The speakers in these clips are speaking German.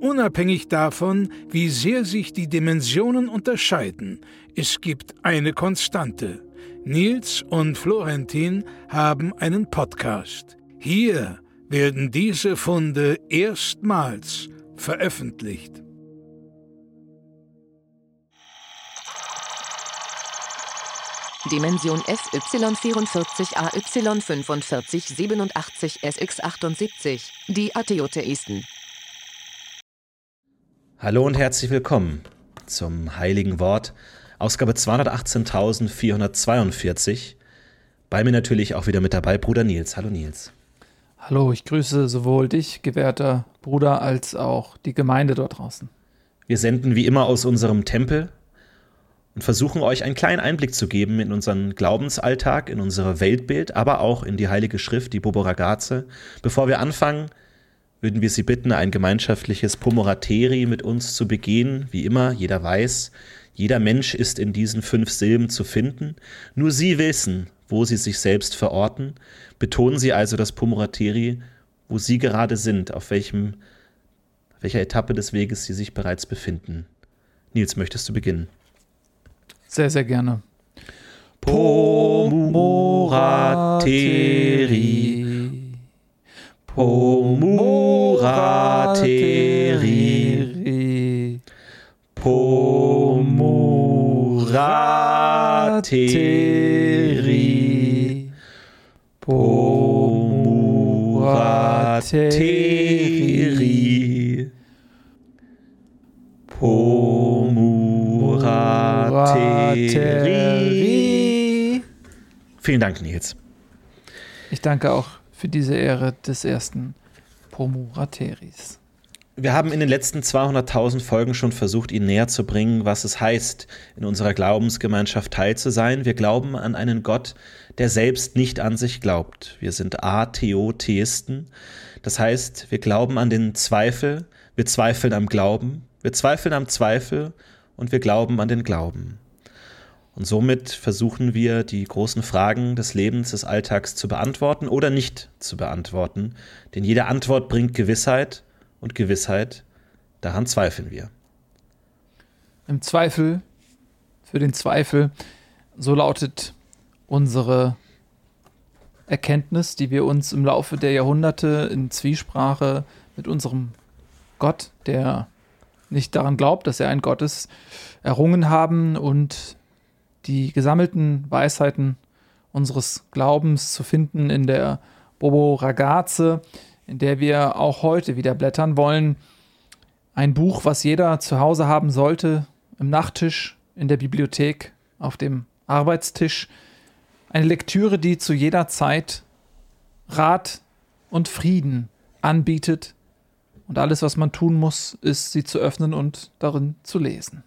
Unabhängig davon, wie sehr sich die Dimensionen unterscheiden, es gibt eine Konstante. Nils und Florentin haben einen Podcast. Hier werden diese Funde erstmals veröffentlicht. Dimension SY44AY4587SX78, die Atheotheisten. Hallo und herzlich willkommen zum Heiligen Wort, Ausgabe 218.442. Bei mir natürlich auch wieder mit dabei Bruder Nils. Hallo Nils. Hallo, ich grüße sowohl dich, gewährter Bruder, als auch die Gemeinde dort draußen. Wir senden wie immer aus unserem Tempel und versuchen euch einen kleinen Einblick zu geben in unseren Glaubensalltag, in unser Weltbild, aber auch in die Heilige Schrift, die Bobo Ragazze. Bevor wir anfangen, würden wir Sie bitten, ein gemeinschaftliches Pomorateri mit uns zu begehen. Wie immer, jeder weiß, jeder Mensch ist in diesen fünf Silben zu finden. Nur Sie wissen, wo Sie sich selbst verorten. Betonen Sie also das Pomorateri, wo Sie gerade sind, auf welchem, welcher Etappe des Weges Sie sich bereits befinden. Nils, möchtest du beginnen? Sehr, sehr gerne. Pomorateri. Pomorateri. Pomorateri. Pomorateri. Pomorateri. Vielen Dank, Nils. Ich danke auch für diese Ehre des ersten Pomurateris. Wir haben in den letzten 200.000 Folgen schon versucht, Ihnen näher zu bringen, was es heißt, in unserer Glaubensgemeinschaft teil zu sein. Wir glauben an einen Gott, der selbst nicht an sich glaubt. Wir sind Atheotheisten. Das heißt, wir glauben an den Zweifel, wir zweifeln am Glauben, wir zweifeln am Zweifel und wir glauben an den Glauben. Und somit versuchen wir, die großen Fragen des Lebens, des Alltags zu beantworten oder nicht zu beantworten. Denn jede Antwort bringt Gewissheit und Gewissheit, daran zweifeln wir. Im Zweifel, für den Zweifel, so lautet unsere Erkenntnis, die wir uns im Laufe der Jahrhunderte in Zwiesprache mit unserem Gott, der nicht daran glaubt, dass er ein Gott ist, errungen haben und die gesammelten Weisheiten unseres Glaubens zu finden in der Bobo Ragazze, in der wir auch heute wieder blättern wollen. Ein Buch, was jeder zu Hause haben sollte, im Nachttisch, in der Bibliothek, auf dem Arbeitstisch. Eine Lektüre, die zu jeder Zeit Rat und Frieden anbietet. Und alles, was man tun muss, ist, sie zu öffnen und darin zu lesen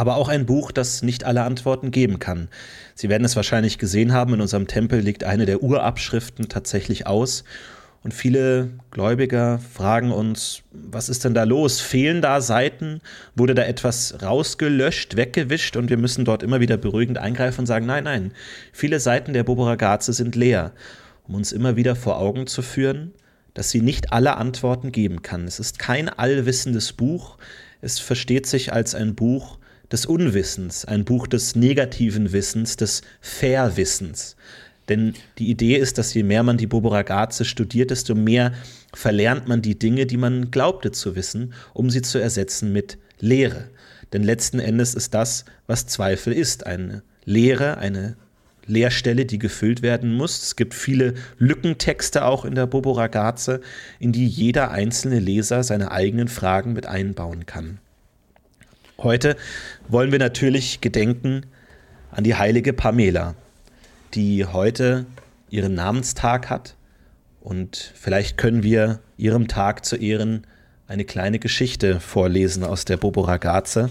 aber auch ein Buch, das nicht alle Antworten geben kann. Sie werden es wahrscheinlich gesehen haben, in unserem Tempel liegt eine der Urabschriften tatsächlich aus. Und viele Gläubiger fragen uns, was ist denn da los? Fehlen da Seiten? Wurde da etwas rausgelöscht, weggewischt? Und wir müssen dort immer wieder beruhigend eingreifen und sagen, nein, nein, viele Seiten der Boboragaze sind leer, um uns immer wieder vor Augen zu führen, dass sie nicht alle Antworten geben kann. Es ist kein allwissendes Buch. Es versteht sich als ein Buch, des Unwissens, ein Buch des negativen Wissens, des Verwissens. Denn die Idee ist, dass je mehr man die Bobo Ragazze studiert, desto mehr verlernt man die Dinge, die man glaubte zu wissen, um sie zu ersetzen mit Lehre. Denn letzten Endes ist das, was Zweifel ist, eine Lehre, eine Leerstelle, die gefüllt werden muss. Es gibt viele Lückentexte auch in der Bobo Ragazze, in die jeder einzelne Leser seine eigenen Fragen mit einbauen kann. Heute wollen wir natürlich gedenken an die heilige Pamela, die heute ihren Namenstag hat. Und vielleicht können wir ihrem Tag zu Ehren eine kleine Geschichte vorlesen aus der Bobo Ragazze,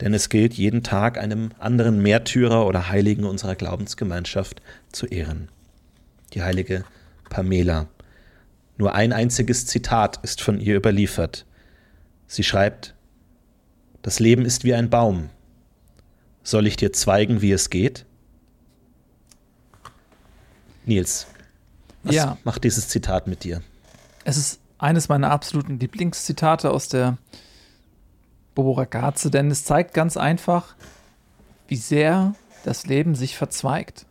denn es gilt jeden Tag einem anderen Märtyrer oder Heiligen unserer Glaubensgemeinschaft zu ehren. Die heilige Pamela. Nur ein einziges Zitat ist von ihr überliefert. Sie schreibt, Das Leben ist wie ein Baum. Soll ich dir zeigen, wie es geht? Nils, was Ja. macht dieses Zitat mit dir? Es ist eines meiner absoluten Lieblingszitate aus der Bobo Ragazze, denn es zeigt ganz einfach, wie sehr das Leben sich verzweigt.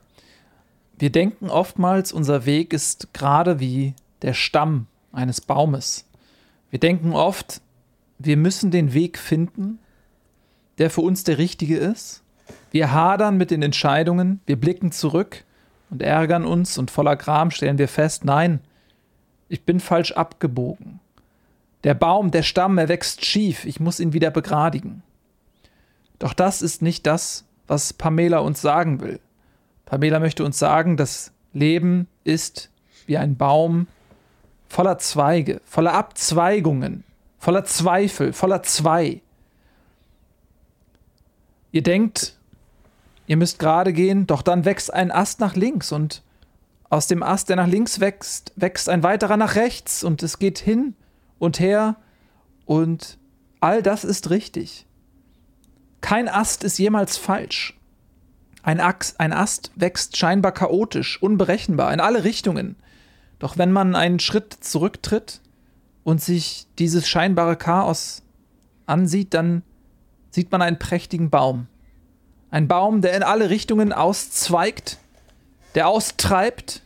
Wir denken oftmals, unser Weg ist gerade wie der Stamm eines Baumes. Wir denken oft, wir müssen den Weg finden, der für uns der richtige ist. Wir hadern mit den Entscheidungen, wir blicken zurück und ärgern uns und voller Gram stellen wir fest, nein, ich bin falsch abgebogen. Der Baum, der Stamm, er wächst schief, ich muss ihn wieder begradigen. Doch das ist nicht das, was Pamela uns sagen will. Pamela möchte uns sagen, das Leben ist wie ein Baum voller Zweige, voller Abzweigungen, voller Zweifel, voller Zwei. Ihr denkt, ihr müsst gerade gehen, doch dann wächst ein Ast nach links und aus dem Ast, der nach links wächst, wächst ein weiterer nach rechts und es geht hin und her und all das ist richtig. Kein Ast ist jemals falsch. Ein, Axt, ein Ast wächst scheinbar chaotisch, unberechenbar, in alle Richtungen. Doch wenn man einen Schritt zurücktritt und sich dieses scheinbare Chaos ansieht, dann sieht man einen prächtigen Baum. Ein Baum, der in alle Richtungen auszweigt, der austreibt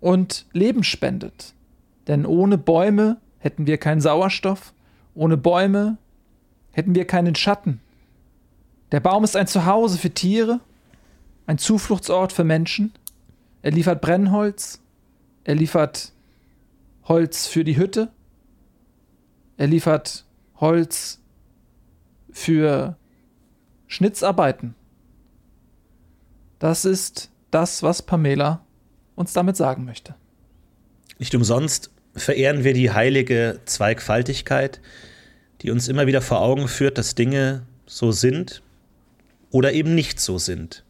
und Leben spendet. Denn ohne Bäume hätten wir keinen Sauerstoff, ohne Bäume hätten wir keinen Schatten. Der Baum ist ein Zuhause für Tiere, ein Zufluchtsort für Menschen. Er liefert Brennholz, er liefert Holz für die Hütte, er liefert Holz für Schnitzarbeiten. Das ist das, was Pamela uns damit sagen möchte. Nicht umsonst verehren wir die heilige Zweigfaltigkeit, die uns immer wieder vor Augen führt, dass Dinge so sind oder eben nicht so sind.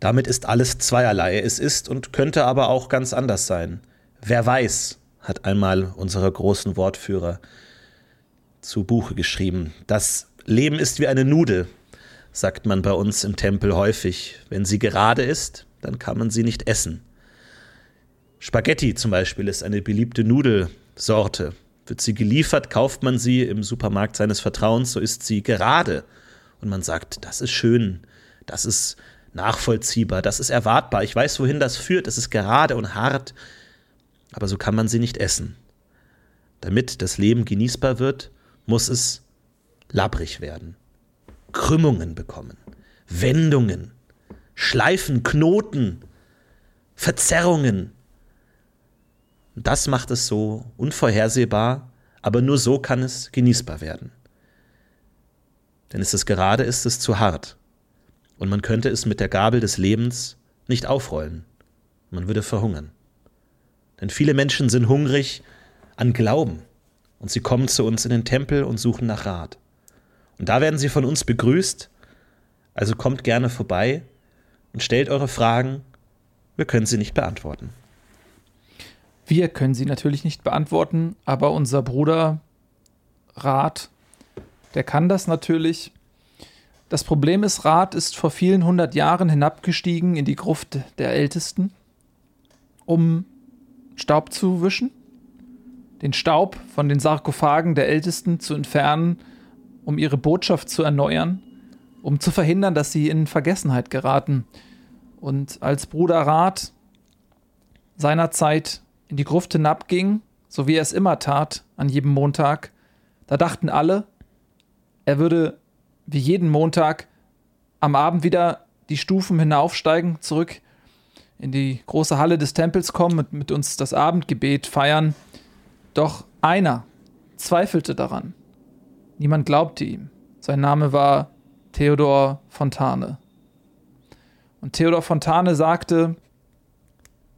Damit ist alles zweierlei. Es ist und könnte aber auch ganz anders sein. Wer weiß, hat einmal unsere großen Wortführer zu Buche geschrieben. Das Leben ist wie eine Nudel, sagt man bei uns im Tempel häufig. Wenn sie gerade ist, dann kann man sie nicht essen. Spaghetti zum Beispiel ist eine beliebte Nudelsorte. Wird sie geliefert, kauft man sie im Supermarkt seines Vertrauens, so ist sie gerade. Und man sagt, das ist schön, das ist nachvollziehbar, das ist erwartbar, ich weiß, wohin das führt, es ist gerade und hart, aber so kann man sie nicht essen. Damit das Leben genießbar wird, muss es labbrig werden, Krümmungen bekommen, Wendungen, Schleifen, Knoten, Verzerrungen. Das macht es so unvorhersehbar, aber nur so kann es genießbar werden. Denn ist es gerade, ist es zu hart. Und man könnte es mit der Gabel des Lebens nicht aufrollen. Man würde verhungern. Denn viele Menschen sind hungrig an Glauben. Und sie kommen zu uns in den Tempel und suchen nach Rat. Und da werden sie von uns begrüßt. Also kommt gerne vorbei und stellt eure Fragen. Wir können sie nicht beantworten. Wir können sie natürlich nicht beantworten, aber unser Bruder Rat, der kann das natürlich. Das Problem ist, Rat ist vor vielen hundert Jahren hinabgestiegen in die Gruft der Ältesten, um Staub zu wischen, den Staub von den Sarkophagen der Ältesten zu entfernen, um ihre Botschaft zu erneuern, um zu verhindern, dass sie in Vergessenheit geraten. Und als Bruder Rat seinerzeit in die Gruft hinabging, so wie er es immer tat, an jedem Montag, da dachten alle, er würde wie jeden Montag am Abend wieder die Stufen hinaufsteigen, zurück in die große Halle des Tempels kommen und mit uns das Abendgebet feiern. Doch einer zweifelte daran. Niemand glaubte ihm. Sein Name war Theodor Fontane. Und Theodor Fontane sagte,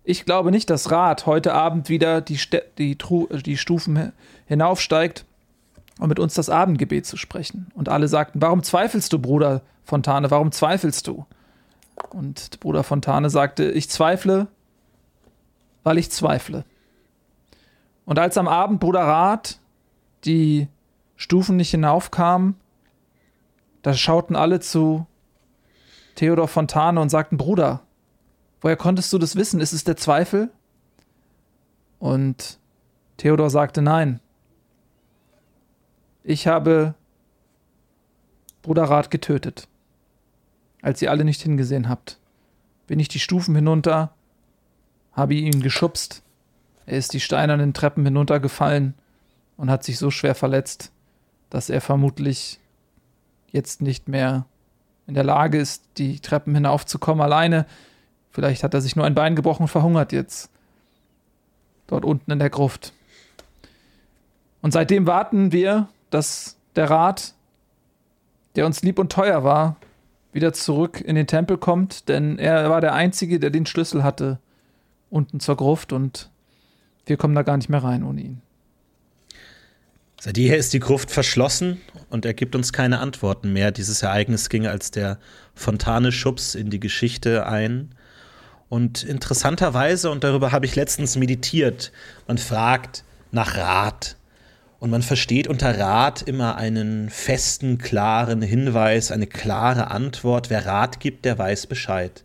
Ich glaube nicht, dass Rat heute Abend wieder die, Ste die, die Stufen hinaufsteigt, um mit uns das Abendgebet zu sprechen. Und alle sagten, warum zweifelst du, Bruder Fontane, warum zweifelst du? Und Bruder Fontane sagte, ich zweifle, weil ich zweifle. Und als am Abend Bruder Rat die Stufen nicht hinaufkam, da schauten alle zu Theodor Fontane und sagten, Bruder, woher konntest du das wissen? Ist es der Zweifel? Und Theodor sagte, nein. Ich habe Bruder Rat getötet. Als ihr alle nicht hingesehen habt, bin ich die Stufen hinunter, habe ihn geschubst. Er ist die steinernen Treppen hinuntergefallen und hat sich so schwer verletzt, dass er vermutlich jetzt nicht mehr in der Lage ist, die Treppen hinaufzukommen alleine. Vielleicht hat er sich nur ein Bein gebrochen und verhungert jetzt. Dort unten in der Gruft. Und seitdem warten wir, dass der Rat, der uns lieb und teuer war, wieder zurück in den Tempel kommt, denn er war der Einzige, der den Schlüssel hatte unten zur Gruft und wir kommen da gar nicht mehr rein ohne ihn. Seit jeher ist die Gruft verschlossen und er gibt uns keine Antworten mehr. Dieses Ereignis ging als der Fontane-Schubs in die Geschichte ein. Und interessanterweise, und darüber habe ich letztens meditiert, man fragt nach Rat. Und man versteht unter Rat immer einen festen, klaren Hinweis, eine klare Antwort. Wer Rat gibt, der weiß Bescheid.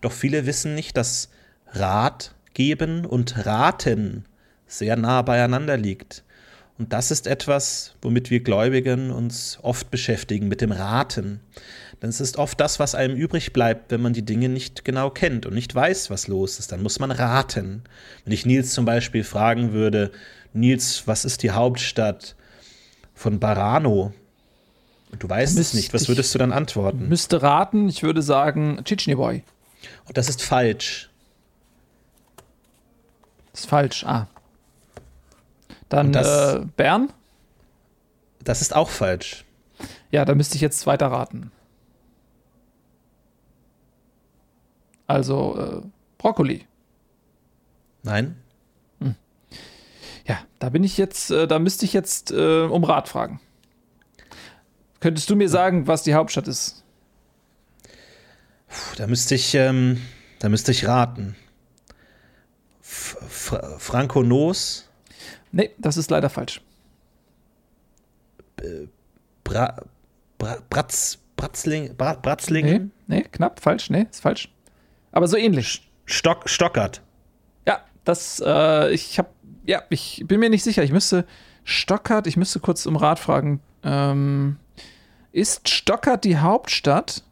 Doch viele wissen nicht, dass Rat geben und raten sehr nah beieinander liegt. Und das ist etwas, womit wir Gläubigen uns oft beschäftigen, mit dem Raten. Denn es ist oft das, was einem übrig bleibt, wenn man die Dinge nicht genau kennt und nicht weiß, was los ist. Dann muss man raten. Wenn ich Nils zum Beispiel fragen würde, Nils, was ist die Hauptstadt von Barano? Und du weißt es nicht, was würdest du dann antworten? Müsste raten, ich würde sagen Tschitschniboy. Und das ist falsch. Das ist falsch, ah. Dann das, äh, Bern? Das ist auch falsch. Ja, da müsste ich jetzt weiter raten. Also äh, Brokkoli. Nein. Hm. Ja, da bin ich jetzt, äh, da müsste ich jetzt äh, um Rat fragen. Könntest du mir sagen, was die Hauptstadt ist? Puh, da müsste ich, ähm, da müsste ich raten. F Franco Nos? Nee, das ist leider falsch. Bra, Bra, Bratz, Bratzling, Bra, Bratzlingen? Nee, nee, knapp, falsch, nee, ist falsch. Aber so ähnlich. Stock, Stockert. Ja, das, äh, ich hab, ja, ich bin mir nicht sicher. Ich müsste, Stockert, ich müsste kurz um Rat fragen. Ähm, ist Stockert die Hauptstadt?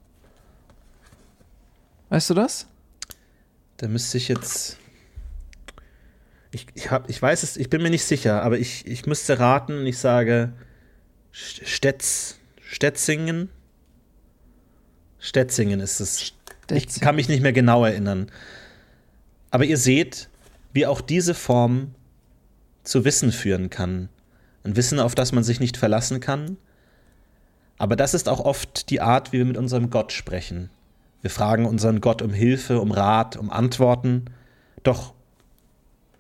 Weißt du das? Da müsste ich jetzt. Ich, ich, hab, ich weiß es, ich bin mir nicht sicher, aber ich, ich müsste raten, ich sage Stetz, Stetzingen. Stetzingen ist es. Stetzingen. Ich kann mich nicht mehr genau erinnern. Aber ihr seht, wie auch diese Form zu Wissen führen kann. Ein Wissen, auf das man sich nicht verlassen kann. Aber das ist auch oft die Art, wie wir mit unserem Gott sprechen. Wir fragen unseren Gott um Hilfe, um Rat, um Antworten. Doch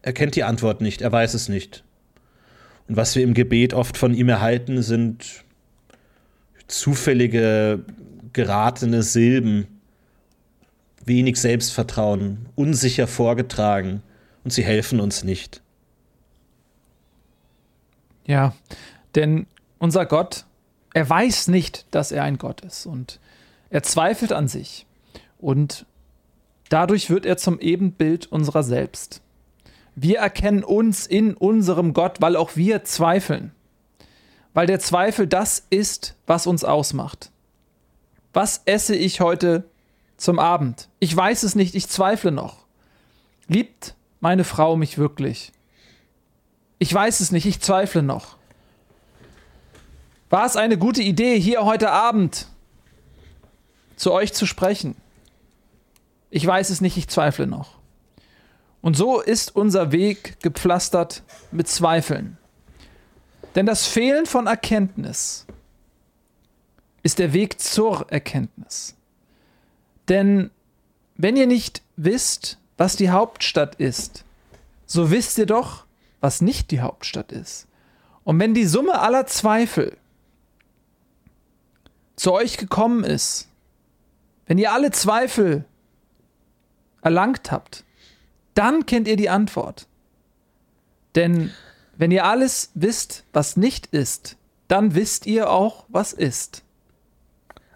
er kennt die Antwort nicht, er weiß es nicht. Und was wir im Gebet oft von ihm erhalten, sind zufällige, geratene Silben, wenig Selbstvertrauen, unsicher vorgetragen und sie helfen uns nicht. Ja, denn unser Gott, er weiß nicht, dass er ein Gott ist und er zweifelt an sich und dadurch wird er zum Ebenbild unserer selbst. Wir erkennen uns in unserem Gott, weil auch wir zweifeln. Weil der Zweifel das ist, was uns ausmacht. Was esse ich heute zum Abend? Ich weiß es nicht, ich zweifle noch. Liebt meine Frau mich wirklich? Ich weiß es nicht, ich zweifle noch. War es eine gute Idee, hier heute Abend zu euch zu sprechen? Ich weiß es nicht, ich zweifle noch. Und so ist unser Weg gepflastert mit Zweifeln. Denn das Fehlen von Erkenntnis ist der Weg zur Erkenntnis. Denn wenn ihr nicht wisst, was die Hauptstadt ist, so wisst ihr doch, was nicht die Hauptstadt ist. Und wenn die Summe aller Zweifel zu euch gekommen ist, wenn ihr alle Zweifel erlangt habt, dann kennt ihr die Antwort. Denn wenn ihr alles wisst, was nicht ist, dann wisst ihr auch, was ist.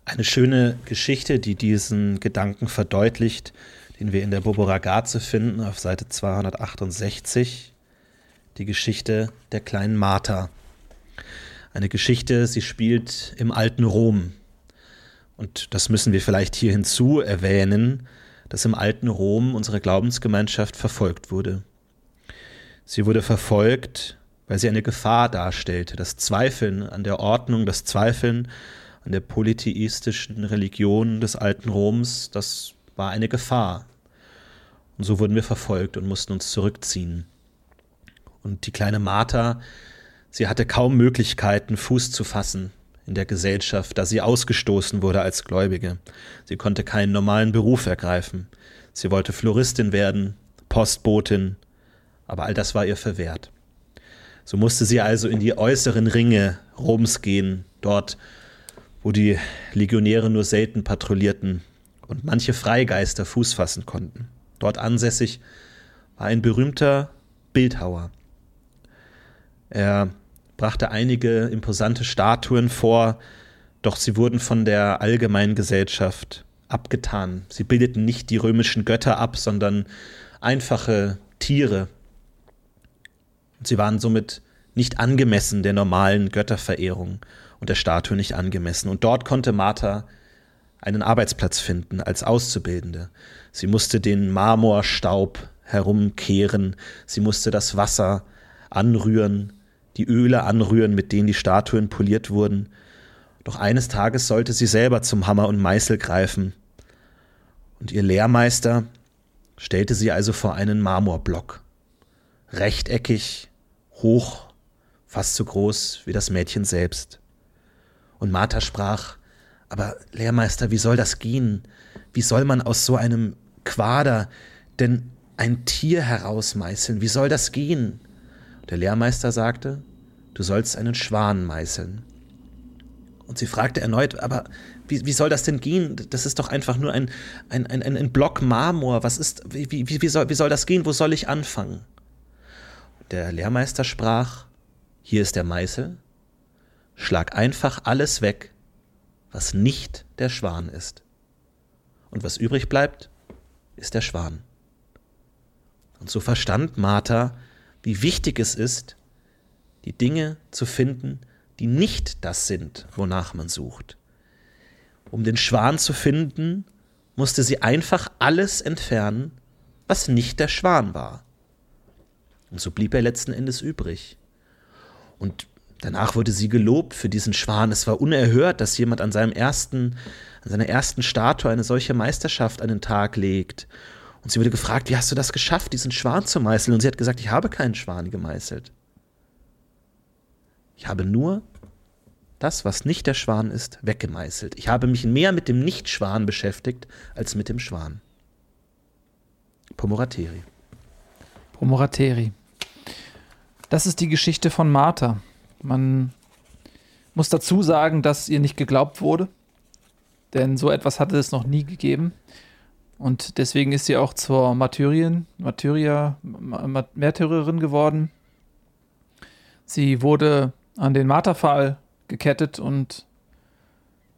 Eine schöne Geschichte, die diesen Gedanken verdeutlicht, den wir in der Bobo Ragazze finden, auf Seite 268. Die Geschichte der kleinen Martha. Eine Geschichte, sie spielt im alten Rom. Und das müssen wir vielleicht hier hinzu erwähnen, dass im alten Rom unsere Glaubensgemeinschaft verfolgt wurde. Sie wurde verfolgt, weil sie eine Gefahr darstellte. Das Zweifeln an der Ordnung, das Zweifeln an der polytheistischen Religion des alten Roms, das war eine Gefahr. Und so wurden wir verfolgt und mussten uns zurückziehen. Und die kleine Martha, sie hatte kaum Möglichkeiten, Fuß zu fassen in der Gesellschaft, da sie ausgestoßen wurde als Gläubige. Sie konnte keinen normalen Beruf ergreifen. Sie wollte Floristin werden, Postbotin, aber all das war ihr verwehrt. So musste sie also in die äußeren Ringe Roms gehen, dort, wo die Legionäre nur selten patrouillierten und manche Freigeister Fuß fassen konnten. Dort ansässig war ein berühmter Bildhauer. Er brachte einige imposante Statuen vor, doch sie wurden von der allgemeinen Gesellschaft abgetan. Sie bildeten nicht die römischen Götter ab, sondern einfache Tiere, Sie waren somit nicht angemessen der normalen Götterverehrung und der Statue nicht angemessen. Und dort konnte Martha einen Arbeitsplatz finden als Auszubildende. Sie musste den Marmorstaub herumkehren, sie musste das Wasser anrühren, die Öle anrühren, mit denen die Statuen poliert wurden. Doch eines Tages sollte sie selber zum Hammer und Meißel greifen. Und ihr Lehrmeister stellte sie also vor einen Marmorblock. Rechteckig, hoch, fast so groß wie das Mädchen selbst. Und Martha sprach, aber Lehrmeister, wie soll das gehen? Wie soll man aus so einem Quader denn ein Tier herausmeißeln? Wie soll das gehen? Der Lehrmeister sagte, du sollst einen Schwan meißeln. Und sie fragte erneut, aber wie, wie soll das denn gehen? Das ist doch einfach nur ein, ein, ein, ein Block Marmor. Was ist, wie, wie, wie, soll, wie soll das gehen? Wo soll ich anfangen? Der Lehrmeister sprach, hier ist der Meißel, schlag einfach alles weg, was nicht der Schwan ist. Und was übrig bleibt, ist der Schwan. Und so verstand Martha, wie wichtig es ist, die Dinge zu finden, die nicht das sind, wonach man sucht. Um den Schwan zu finden, musste sie einfach alles entfernen, was nicht der Schwan war. Und so blieb er letzten Endes übrig. Und danach wurde sie gelobt für diesen Schwan. Es war unerhört, dass jemand an seinem ersten, an seiner ersten Statue eine solche Meisterschaft an den Tag legt. Und sie wurde gefragt, wie hast du das geschafft, diesen Schwan zu meißeln? Und sie hat gesagt, ich habe keinen Schwan gemeißelt. Ich habe nur das, was nicht der Schwan ist, weggemeißelt. Ich habe mich mehr mit dem Nicht-Schwan beschäftigt als mit dem Schwan. Pomorateri. Pomorateri. Das ist die Geschichte von Martha. Man muss dazu sagen, dass ihr nicht geglaubt wurde, denn so etwas hatte es noch nie gegeben. Und deswegen ist sie auch zur Martyrien, Martyria, Märtyrerin geworden. Sie wurde an den Marterpfahl gekettet und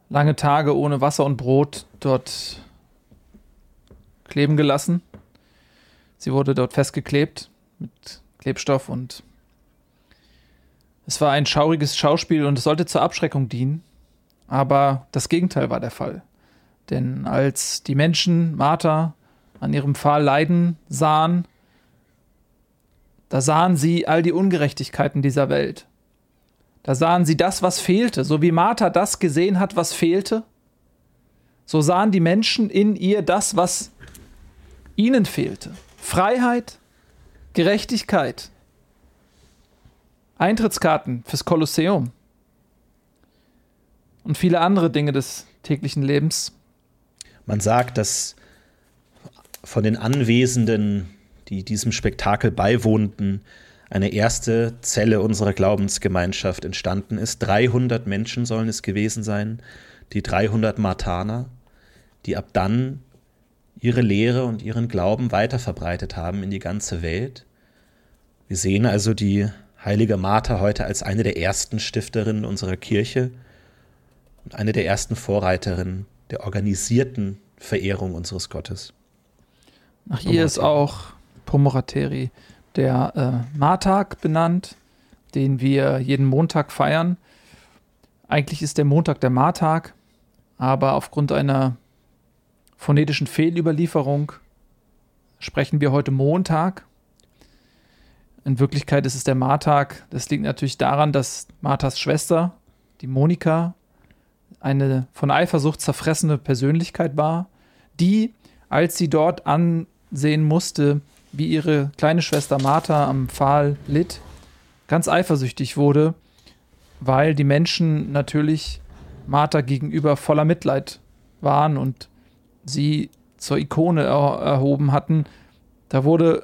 lange Tage ohne Wasser und Brot dort kleben gelassen. Sie wurde dort festgeklebt mit Klebstoff und es war ein schauriges Schauspiel und es sollte zur Abschreckung dienen, aber das Gegenteil war der Fall. Denn als die Menschen Martha an ihrem Pfahl leiden sahen, da sahen sie all die Ungerechtigkeiten dieser Welt. Da sahen sie das, was fehlte. So wie Martha das gesehen hat, was fehlte, so sahen die Menschen in ihr das, was ihnen fehlte. Freiheit, Gerechtigkeit, Eintrittskarten fürs Kolosseum und viele andere Dinge des täglichen Lebens. Man sagt, dass von den Anwesenden, die diesem Spektakel beiwohnten, eine erste Zelle unserer Glaubensgemeinschaft entstanden ist. 300 Menschen sollen es gewesen sein, die 300 Martaner, die ab dann ihre Lehre und ihren Glauben weiterverbreitet haben in die ganze Welt. Wir sehen also die heilige Martha heute als eine der ersten Stifterinnen unserer Kirche und eine der ersten Vorreiterinnen der organisierten Verehrung unseres Gottes. Nach ihr ist auch Pomorateri der äh, Martag benannt, den wir jeden Montag feiern. Eigentlich ist der Montag der Martag, aber aufgrund einer phonetischen Fehlüberlieferung sprechen wir heute Montag. In Wirklichkeit ist es der Martag. Das liegt natürlich daran, dass Marthas Schwester, die Monika, eine von Eifersucht zerfressene Persönlichkeit war, die, als sie dort ansehen musste, wie ihre kleine Schwester Martha am Pfahl litt, ganz eifersüchtig wurde, weil die Menschen natürlich Martha gegenüber voller Mitleid waren und sie zur Ikone er erhoben hatten. Da wurde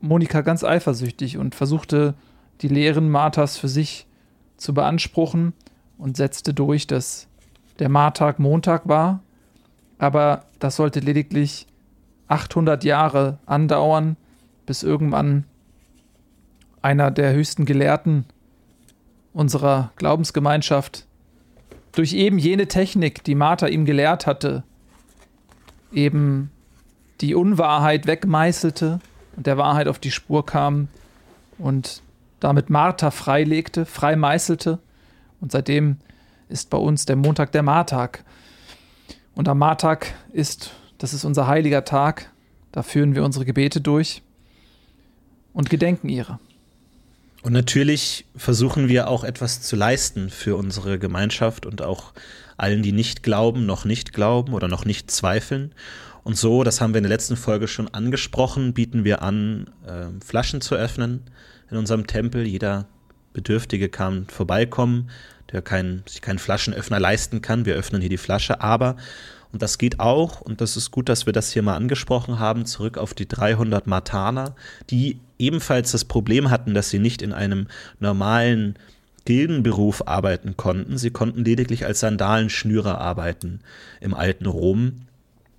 Monika ganz eifersüchtig und versuchte, die Lehren Marthas für sich zu beanspruchen und setzte durch, dass der Martag Montag war, aber das sollte lediglich 800 Jahre andauern, bis irgendwann einer der höchsten Gelehrten unserer Glaubensgemeinschaft durch eben jene Technik, die Martha ihm gelehrt hatte, eben die Unwahrheit wegmeißelte und der Wahrheit auf die Spur kam und damit Martha freilegte, freimeißelte. Und seitdem ist bei uns der Montag der Martag. Und am Martag ist, das ist unser heiliger Tag, da führen wir unsere Gebete durch und gedenken ihrer. Und natürlich versuchen wir auch etwas zu leisten für unsere Gemeinschaft und auch allen, die nicht glauben, noch nicht glauben oder noch nicht zweifeln. Und so, das haben wir in der letzten Folge schon angesprochen, bieten wir an, äh, Flaschen zu öffnen in unserem Tempel. Jeder Bedürftige kann vorbeikommen, der kein, sich keinen Flaschenöffner leisten kann. Wir öffnen hier die Flasche, aber und das geht auch, und das ist gut, dass wir das hier mal angesprochen haben, zurück auf die 300 Martaner, die ebenfalls das Problem hatten, dass sie nicht in einem normalen Gildenberuf arbeiten konnten. Sie konnten lediglich als Sandalenschnürer arbeiten im alten Rom.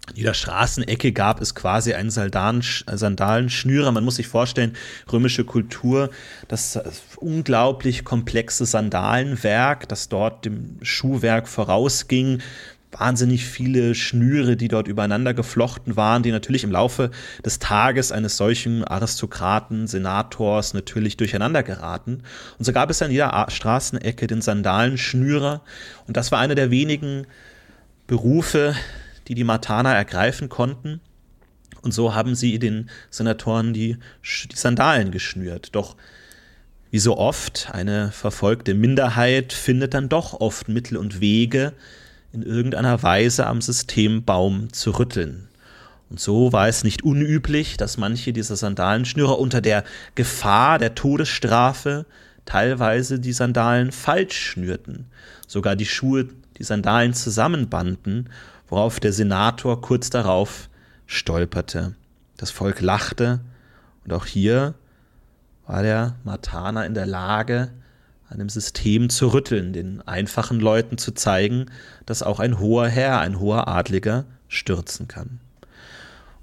In jeder Straßenecke gab es quasi einen Sandalenschnürer. Man muss sich vorstellen, römische Kultur, das unglaublich komplexe Sandalenwerk, das dort dem Schuhwerk vorausging, wahnsinnig viele Schnüre, die dort übereinander geflochten waren, die natürlich im Laufe des Tages eines solchen Aristokraten, Senators natürlich durcheinander geraten. Und so gab es an jeder Straßenecke den Sandalenschnürer. Und das war einer der wenigen Berufe, die die Martaner ergreifen konnten. Und so haben sie den Senatoren die, die Sandalen geschnürt. Doch wie so oft, eine verfolgte Minderheit findet dann doch oft Mittel und Wege, in irgendeiner Weise am Systembaum zu rütteln. Und so war es nicht unüblich, dass manche dieser Sandalenschnürer unter der Gefahr der Todesstrafe teilweise die Sandalen falsch schnürten, sogar die Schuhe, die Sandalen zusammenbanden, worauf der Senator kurz darauf stolperte. Das Volk lachte, und auch hier war der Martaner in der Lage, einem System zu rütteln, den einfachen Leuten zu zeigen, dass auch ein hoher Herr, ein hoher Adliger stürzen kann.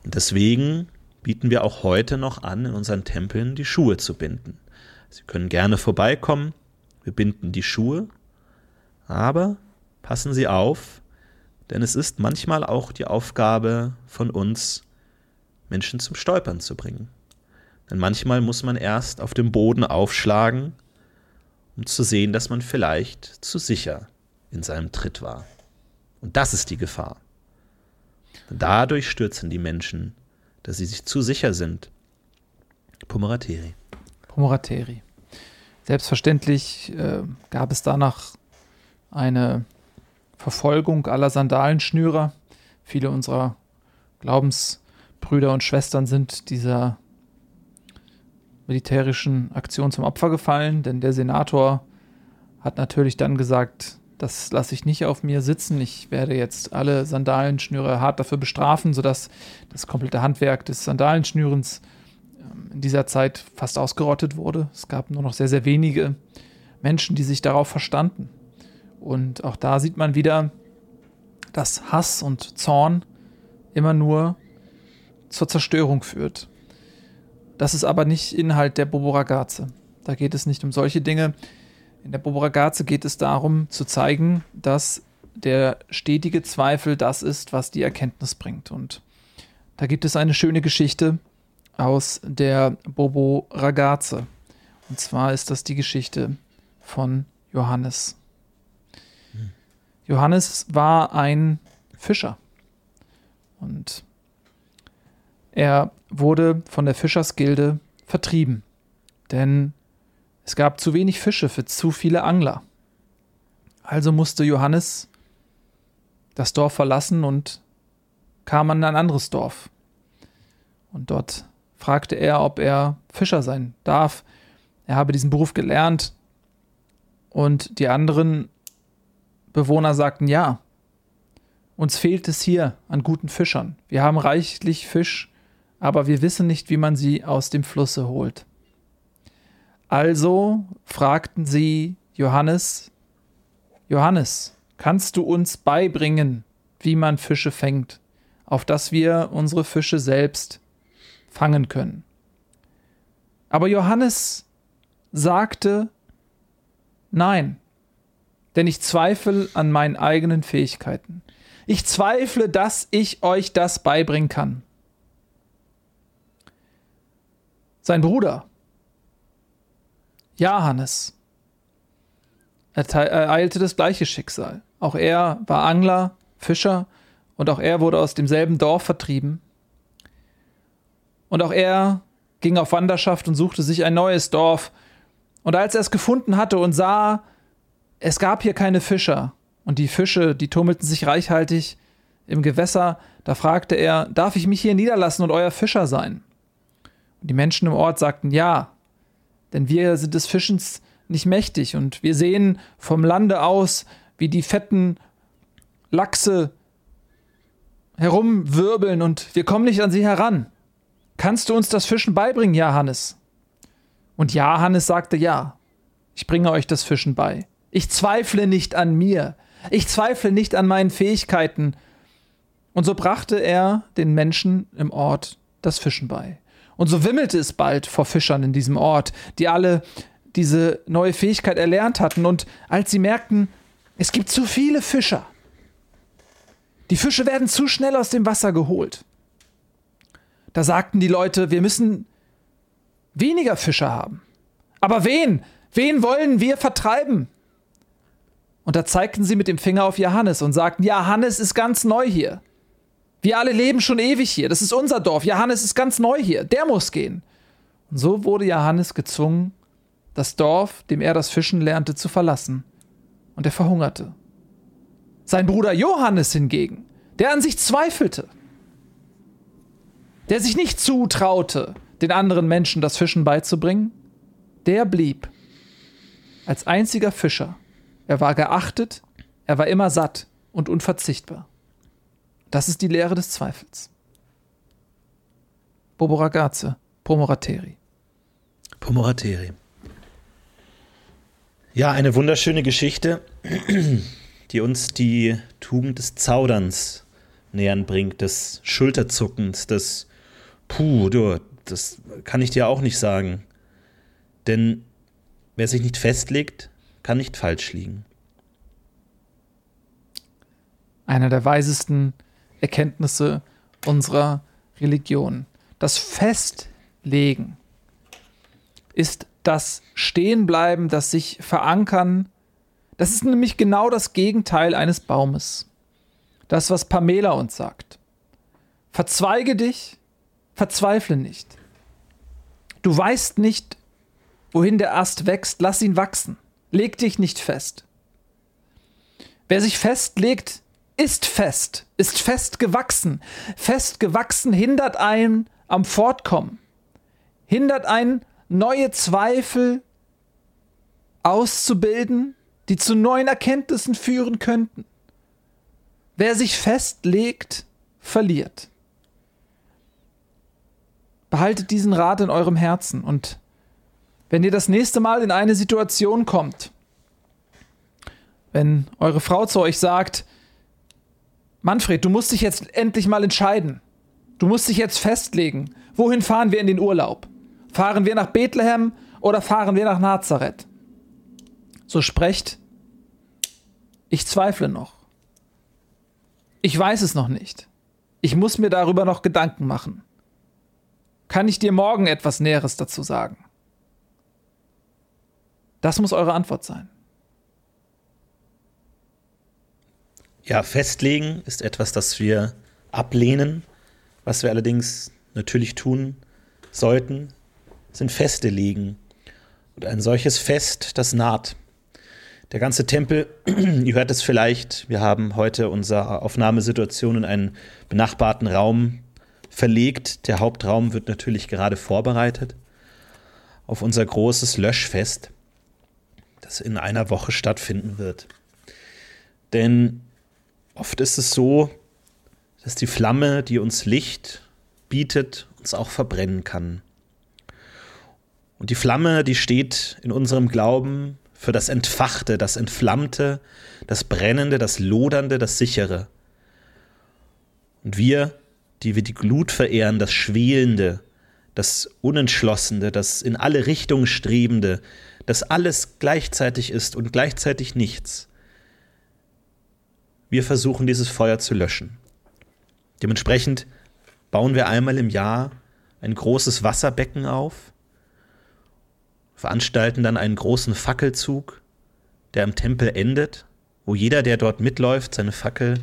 Und deswegen bieten wir auch heute noch an, in unseren Tempeln die Schuhe zu binden. Sie können gerne vorbeikommen, wir binden die Schuhe, aber passen Sie auf, denn es ist manchmal auch die Aufgabe von uns, Menschen zum Stolpern zu bringen. Denn manchmal muss man erst auf dem Boden aufschlagen, um zu sehen, dass man vielleicht zu sicher in seinem Tritt war. Und das ist die Gefahr. Dadurch stürzen die Menschen, dass sie sich zu sicher sind. Pomerateri. Pomerateri. Selbstverständlich äh, gab es danach eine Verfolgung aller Sandalenschnürer. Viele unserer Glaubensbrüder und Schwestern sind dieser militärischen Aktion zum Opfer gefallen, denn der Senator hat natürlich dann gesagt, Das lasse ich nicht auf mir sitzen. Ich werde jetzt alle Sandalenschnüre hart dafür bestrafen, sodass das komplette Handwerk des Sandalenschnürens ähm, in dieser Zeit fast ausgerottet wurde. Es gab nur noch sehr, sehr wenige Menschen, die sich darauf verstanden. Und auch da sieht man wieder, dass Hass und Zorn immer nur zur Zerstörung führt. Das ist aber nicht Inhalt der Bobo Ragazze. Da geht es nicht um solche Dinge. In der Bobo Ragazze geht es darum, zu zeigen, dass der stetige Zweifel das ist, was die Erkenntnis bringt. Und da gibt es eine schöne Geschichte aus der Bobo Ragazze. Und zwar ist das die Geschichte von Johannes. Johannes war ein Fischer. Und er wurde von der Fischersgilde vertrieben, denn es gab zu wenig Fische für zu viele Angler. Also musste Johannes das Dorf verlassen und kam an ein anderes Dorf. Und dort fragte er, ob er Fischer sein darf. Er habe diesen Beruf gelernt. Und die anderen Bewohner sagten ja. Uns fehlt es hier an guten Fischern. Wir haben reichlich Fisch aber wir wissen nicht, wie man sie aus dem Flusse holt. Also fragten sie Johannes, Johannes, kannst du uns beibringen, wie man Fische fängt, auf dass wir unsere Fische selbst fangen können? Aber Johannes sagte, nein, denn ich zweifle an meinen eigenen Fähigkeiten. Ich zweifle, dass ich euch das beibringen kann. Sein Bruder, Johannes, ereilte das gleiche Schicksal. Auch er war Angler, Fischer und auch er wurde aus demselben Dorf vertrieben. Und auch er ging auf Wanderschaft und suchte sich ein neues Dorf. Und als er es gefunden hatte und sah, es gab hier keine Fischer und die Fische, die tummelten sich reichhaltig im Gewässer, da fragte er, darf ich mich hier niederlassen und euer Fischer sein? Die Menschen im Ort sagten ja, denn wir sind des Fischens nicht mächtig und wir sehen vom Lande aus, wie die fetten Lachse herumwirbeln und wir kommen nicht an sie heran. Kannst du uns das Fischen beibringen, Johannes? Und Johannes sagte ja, ich bringe euch das Fischen bei. Ich zweifle nicht an mir. Ich zweifle nicht an meinen Fähigkeiten. Und so brachte er den Menschen im Ort das Fischen bei. Und so wimmelte es bald vor Fischern in diesem Ort, die alle diese neue Fähigkeit erlernt hatten. Und als sie merkten, es gibt zu viele Fischer, die Fische werden zu schnell aus dem Wasser geholt, da sagten die Leute, wir müssen weniger Fischer haben. Aber wen? Wen wollen wir vertreiben? Und da zeigten sie mit dem Finger auf Johannes und sagten, Johannes ist ganz neu hier. Wir alle leben schon ewig hier. Das ist unser Dorf. Johannes ist ganz neu hier. Der muss gehen. Und so wurde Johannes gezwungen, das Dorf, dem er das Fischen lernte, zu verlassen. Und er verhungerte. Sein Bruder Johannes hingegen, der an sich zweifelte, der sich nicht zutraute, den anderen Menschen das Fischen beizubringen, der blieb als einziger Fischer. Er war geachtet, er war immer satt und unverzichtbar. Das ist die Lehre des Zweifels. Bobo Ragazze, Pomorateri. Pomorateri. Ja, eine wunderschöne Geschichte, die uns die Tugend des Zauderns nähern bringt, des Schulterzuckens, des Puh, du, das kann ich dir auch nicht sagen. Denn wer sich nicht festlegt, kann nicht falsch liegen. Einer der weisesten Erkenntnisse unserer Religion. Das Festlegen ist das Stehenbleiben, das sich verankern. Das ist nämlich genau das Gegenteil eines Baumes. Das, was Pamela uns sagt. Verzweige dich, verzweifle nicht. Du weißt nicht, wohin der Ast wächst, lass ihn wachsen. Leg dich nicht fest. Wer sich festlegt, ist fest, ist fest gewachsen. Fest gewachsen hindert einen am Fortkommen, hindert einen, neue Zweifel auszubilden, die zu neuen Erkenntnissen führen könnten. Wer sich festlegt, verliert. Behaltet diesen Rat in eurem Herzen und wenn ihr das nächste Mal in eine Situation kommt, wenn eure Frau zu euch sagt, Manfred, du musst dich jetzt endlich mal entscheiden. Du musst dich jetzt festlegen. Wohin fahren wir in den Urlaub? Fahren wir nach Bethlehem oder fahren wir nach Nazareth? So sprecht, ich zweifle noch. Ich weiß es noch nicht. Ich muss mir darüber noch Gedanken machen. Kann ich dir morgen etwas Näheres dazu sagen? Das muss eure Antwort sein. Ja, festlegen ist etwas, das wir ablehnen. Was wir allerdings natürlich tun sollten, sind Feste legen. Und ein solches Fest, das naht. Der ganze Tempel, ihr hört es vielleicht, wir haben heute unsere Aufnahmesituation in einen benachbarten Raum verlegt. Der Hauptraum wird natürlich gerade vorbereitet auf unser großes Löschfest, das in einer Woche stattfinden wird. Denn oft ist es so, dass die Flamme, die uns Licht bietet, uns auch verbrennen kann. Und die Flamme, die steht in unserem Glauben für das Entfachte, das Entflammte, das Brennende, das Lodernde, das Sichere. Und wir, die wir die Glut verehren, das Schwelende, das Unentschlossene, das in alle Richtungen Strebende, das alles gleichzeitig ist und gleichzeitig nichts. Wir versuchen dieses Feuer zu löschen. Dementsprechend bauen wir einmal im Jahr ein großes Wasserbecken auf, veranstalten dann einen großen Fackelzug, der im Tempel endet, wo jeder, der dort mitläuft, seine Fackel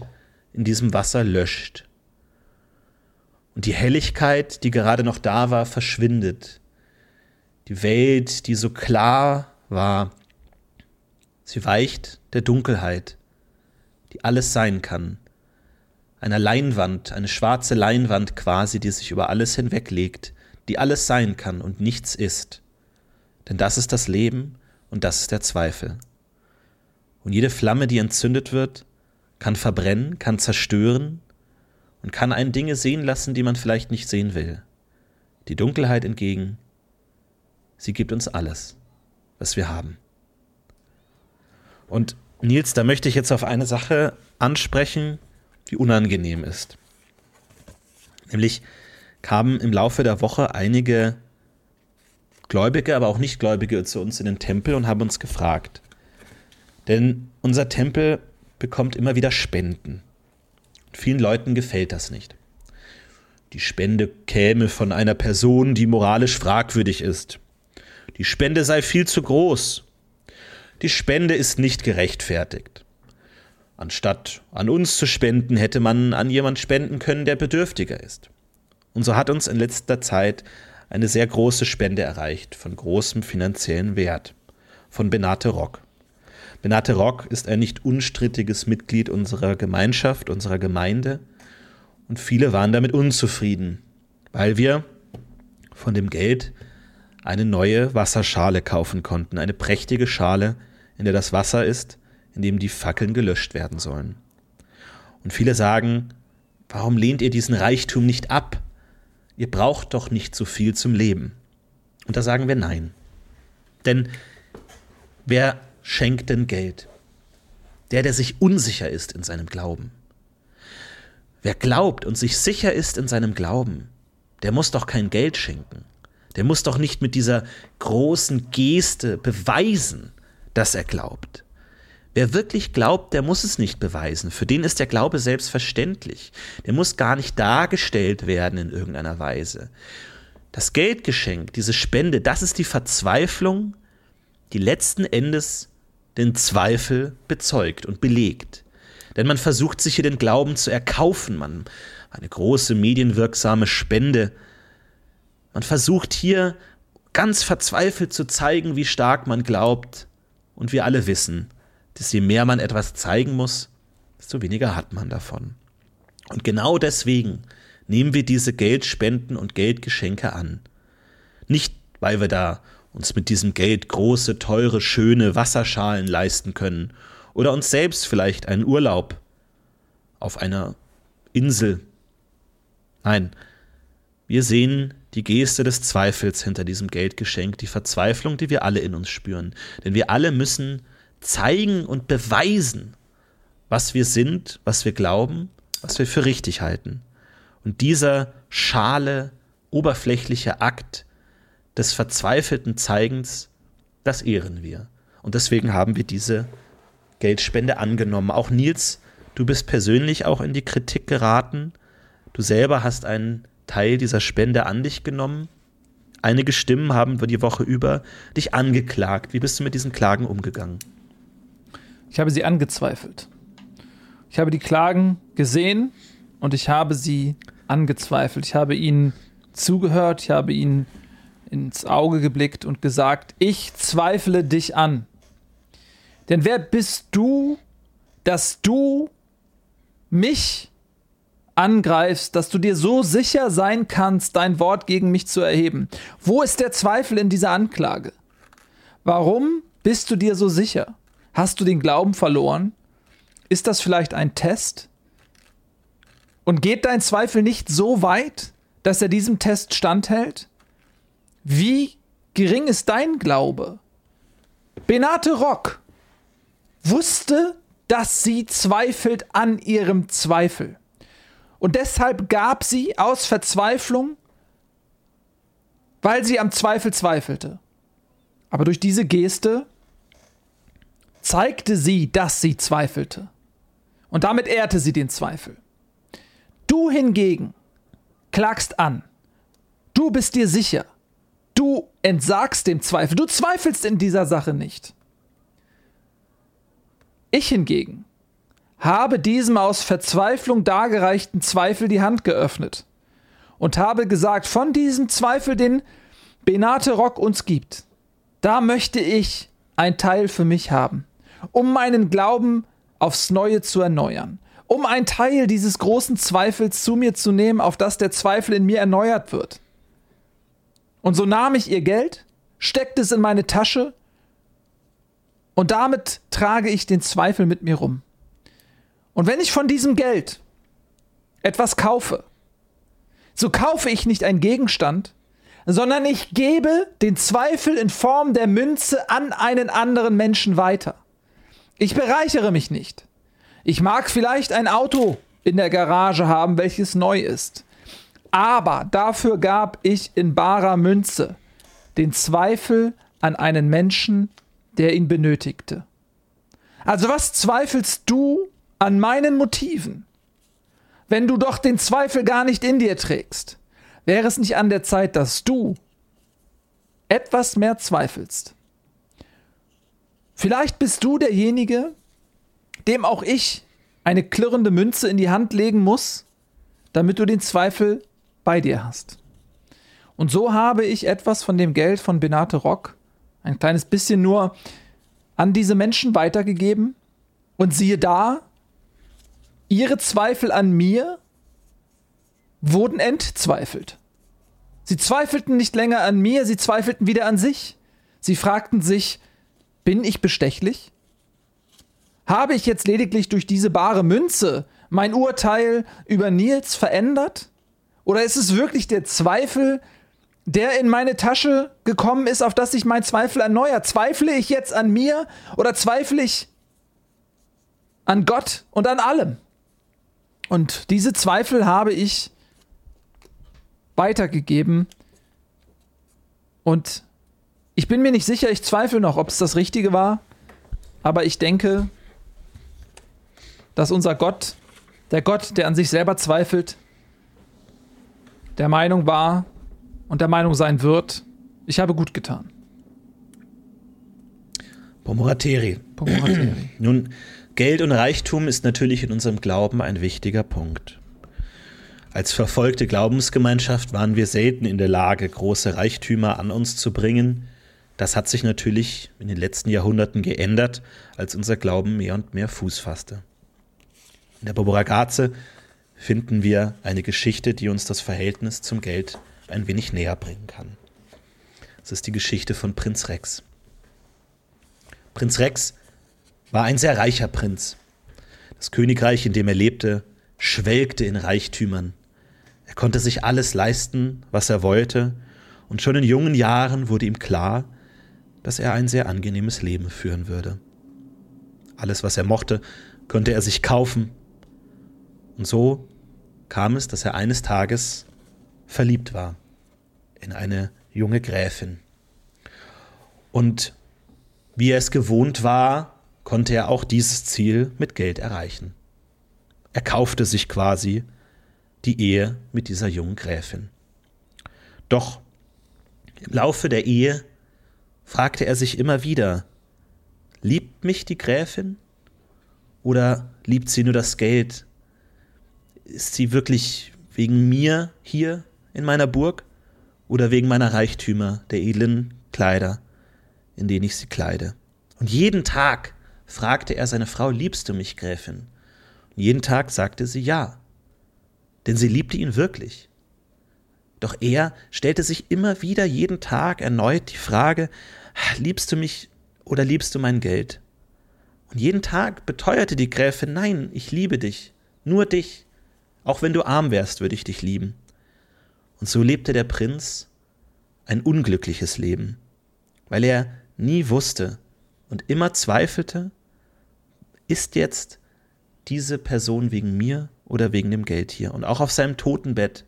in diesem Wasser löscht. Und die Helligkeit, die gerade noch da war, verschwindet. Die Welt, die so klar war, sie weicht der Dunkelheit, die alles sein kann einer Leinwand, eine schwarze Leinwand quasi, die sich über alles hinweglegt, die alles sein kann und nichts ist. Denn das ist das Leben und das ist der Zweifel. Und jede Flamme, die entzündet wird, kann verbrennen, kann zerstören und kann einen Dinge sehen lassen, die man vielleicht nicht sehen will. Die Dunkelheit entgegen, sie gibt uns alles, was wir haben. Und Nils, da möchte ich jetzt auf eine Sache ansprechen, die unangenehm ist. Nämlich kamen im Laufe der Woche einige Gläubige, aber auch Nichtgläubige zu uns in den Tempel und haben uns gefragt. Denn unser Tempel bekommt immer wieder Spenden. Und vielen Leuten gefällt das nicht. Die Spende käme von einer Person, die moralisch fragwürdig ist. Die Spende sei viel zu groß. Die Spende ist nicht gerechtfertigt. Anstatt an uns zu spenden, hätte man an jemand spenden können, der bedürftiger ist. Und so hat uns in letzter Zeit eine sehr große Spende erreicht, von großem finanziellen Wert, von Benate Rock. Benate Rock ist ein nicht unstrittiges Mitglied unserer Gemeinschaft, unserer Gemeinde, und viele waren damit unzufrieden, weil wir von dem Geld eine neue Wasserschale kaufen konnten, eine prächtige Schale, in der das Wasser ist, in dem die Fackeln gelöscht werden sollen. Und viele sagen, warum lehnt ihr diesen Reichtum nicht ab? Ihr braucht doch nicht so viel zum Leben. Und da sagen wir nein. Denn wer schenkt denn Geld? Der, der sich unsicher ist in seinem Glauben. Wer glaubt und sich sicher ist in seinem Glauben, der muss doch kein Geld schenken. Der muss doch nicht mit dieser großen Geste beweisen, dass er glaubt. Wer wirklich glaubt, der muss es nicht beweisen. Für den ist der Glaube selbstverständlich. Der muss gar nicht dargestellt werden in irgendeiner Weise. Das Geldgeschenk, diese Spende, das ist die Verzweiflung, die letzten Endes den Zweifel bezeugt und belegt. Denn man versucht sich hier den Glauben zu erkaufen, man eine große medienwirksame Spende. Man versucht hier ganz verzweifelt zu zeigen, wie stark man glaubt. Und wir alle wissen, dass je mehr man etwas zeigen muss, desto weniger hat man davon. Und genau deswegen nehmen wir diese Geldspenden und Geldgeschenke an. Nicht, weil wir da uns mit diesem Geld große, teure, schöne Wasserschalen leisten können oder uns selbst vielleicht einen Urlaub auf einer Insel. Nein, wir sehen die Geste des Zweifels hinter diesem Geldgeschenk, die Verzweiflung, die wir alle in uns spüren. Denn wir alle müssen zeigen und beweisen, was wir sind, was wir glauben, was wir für richtig halten. Und dieser schale, oberflächliche Akt des verzweifelten Zeigens, das ehren wir. Und deswegen haben wir diese Geldspende angenommen. Auch Nils, du bist persönlich auch in die Kritik geraten. Du selber hast einen Teil dieser Spende an dich genommen. Einige Stimmen haben die Woche über dich angeklagt. Wie bist du mit diesen Klagen umgegangen? Ich habe sie angezweifelt. Ich habe die Klagen gesehen und ich habe sie angezweifelt. Ich habe ihnen zugehört, ich habe ihnen ins Auge geblickt und gesagt, ich zweifle dich an. Denn wer bist du, dass du mich angreifst, dass du dir so sicher sein kannst, dein Wort gegen mich zu erheben? Wo ist der Zweifel in dieser Anklage? Warum bist du dir so sicher? Hast du den Glauben verloren? Ist das vielleicht ein Test? Und geht dein Zweifel nicht so weit, dass er diesem Test standhält? Wie gering ist dein Glaube? Benate Rock wusste, dass sie zweifelt an ihrem Zweifel. Und deshalb gab sie aus Verzweiflung, weil sie am Zweifel zweifelte. Aber durch diese Geste zeigte sie, dass sie zweifelte. Und damit ehrte sie den Zweifel. Du hingegen klagst an. Du bist dir sicher. Du entsagst dem Zweifel. Du zweifelst in dieser Sache nicht. Ich hingegen habe diesem aus Verzweiflung dargereichten Zweifel die Hand geöffnet und habe gesagt, von diesem Zweifel, den Benate Rock uns gibt, da möchte ich ein Teil für mich haben, um meinen Glauben aufs Neue zu erneuern, um ein Teil dieses großen Zweifels zu mir zu nehmen, auf das der Zweifel in mir erneuert wird. Und so nahm ich ihr Geld, steckte es in meine Tasche und damit trage ich den Zweifel mit mir rum. Und wenn ich von diesem Geld etwas kaufe, so kaufe ich nicht einen Gegenstand, sondern ich gebe den Zweifel in Form der Münze an einen anderen Menschen weiter. Ich bereichere mich nicht. Ich mag vielleicht ein Auto in der Garage haben, welches neu ist. Aber dafür gab ich in barer Münze den Zweifel an einen Menschen, der ihn benötigte. Also was zweifelst du an meinen Motiven, wenn du doch den Zweifel gar nicht in dir trägst? Wäre es nicht an der Zeit, dass du etwas mehr zweifelst? Vielleicht bist du derjenige, dem auch ich eine klirrende Münze in die Hand legen muss, damit du den Zweifel bei dir hast. Und so habe ich etwas von dem Geld von Benate Rock, ein kleines bisschen nur, an diese Menschen weitergegeben. Und siehe da, ihre Zweifel an mir wurden entzweifelt. Sie zweifelten nicht länger an mir, sie zweifelten wieder an sich. Sie fragten sich, bin ich bestechlich? Habe ich jetzt lediglich durch diese bare Münze mein Urteil über Nils verändert? Oder ist es wirklich der Zweifel, der in meine Tasche gekommen ist, auf das sich mein Zweifel erneuert? Zweifle ich jetzt an mir oder zweifle ich an Gott und an allem? Und diese Zweifel habe ich weitergegeben und ich bin mir nicht sicher, ich zweifle noch, ob es das Richtige war, aber ich denke, dass unser Gott, der Gott, der an sich selber zweifelt, der Meinung war und der Meinung sein wird, ich habe gut getan. Pomorateri. Pomorateri. Nun, Geld und Reichtum ist natürlich in unserem Glauben ein wichtiger Punkt. Als verfolgte Glaubensgemeinschaft waren wir selten in der Lage, große Reichtümer an uns zu bringen, das hat sich natürlich in den letzten Jahrhunderten geändert, als unser Glauben mehr und mehr Fuß fasste. In der Boboragaze finden wir eine Geschichte, die uns das Verhältnis zum Geld ein wenig näher bringen kann. Es ist die Geschichte von Prinz Rex. Prinz Rex war ein sehr reicher Prinz. Das Königreich, in dem er lebte, schwelgte in Reichtümern. Er konnte sich alles leisten, was er wollte, und schon in jungen Jahren wurde ihm klar, dass er ein sehr angenehmes Leben führen würde. Alles, was er mochte, konnte er sich kaufen. Und so kam es, dass er eines Tages verliebt war in eine junge Gräfin. Und wie er es gewohnt war, konnte er auch dieses Ziel mit Geld erreichen. Er kaufte sich quasi die Ehe mit dieser jungen Gräfin. Doch im Laufe der Ehe fragte er sich immer wieder, liebt mich die Gräfin oder liebt sie nur das Geld? Ist sie wirklich wegen mir hier in meiner Burg oder wegen meiner Reichtümer, der edlen Kleider, in denen ich sie kleide? Und jeden Tag fragte er seine Frau, liebst du mich, Gräfin? Und jeden Tag sagte sie ja, denn sie liebte ihn wirklich. Doch er stellte sich immer wieder jeden Tag erneut die Frage, liebst du mich oder liebst du mein Geld? Und jeden Tag beteuerte die Gräfin, nein, ich liebe dich, nur dich. Auch wenn du arm wärst, würde ich dich lieben. Und so lebte der Prinz ein unglückliches Leben, weil er nie wusste und immer zweifelte, ist jetzt diese Person wegen mir oder wegen dem Geld hier? Und auch auf seinem Totenbett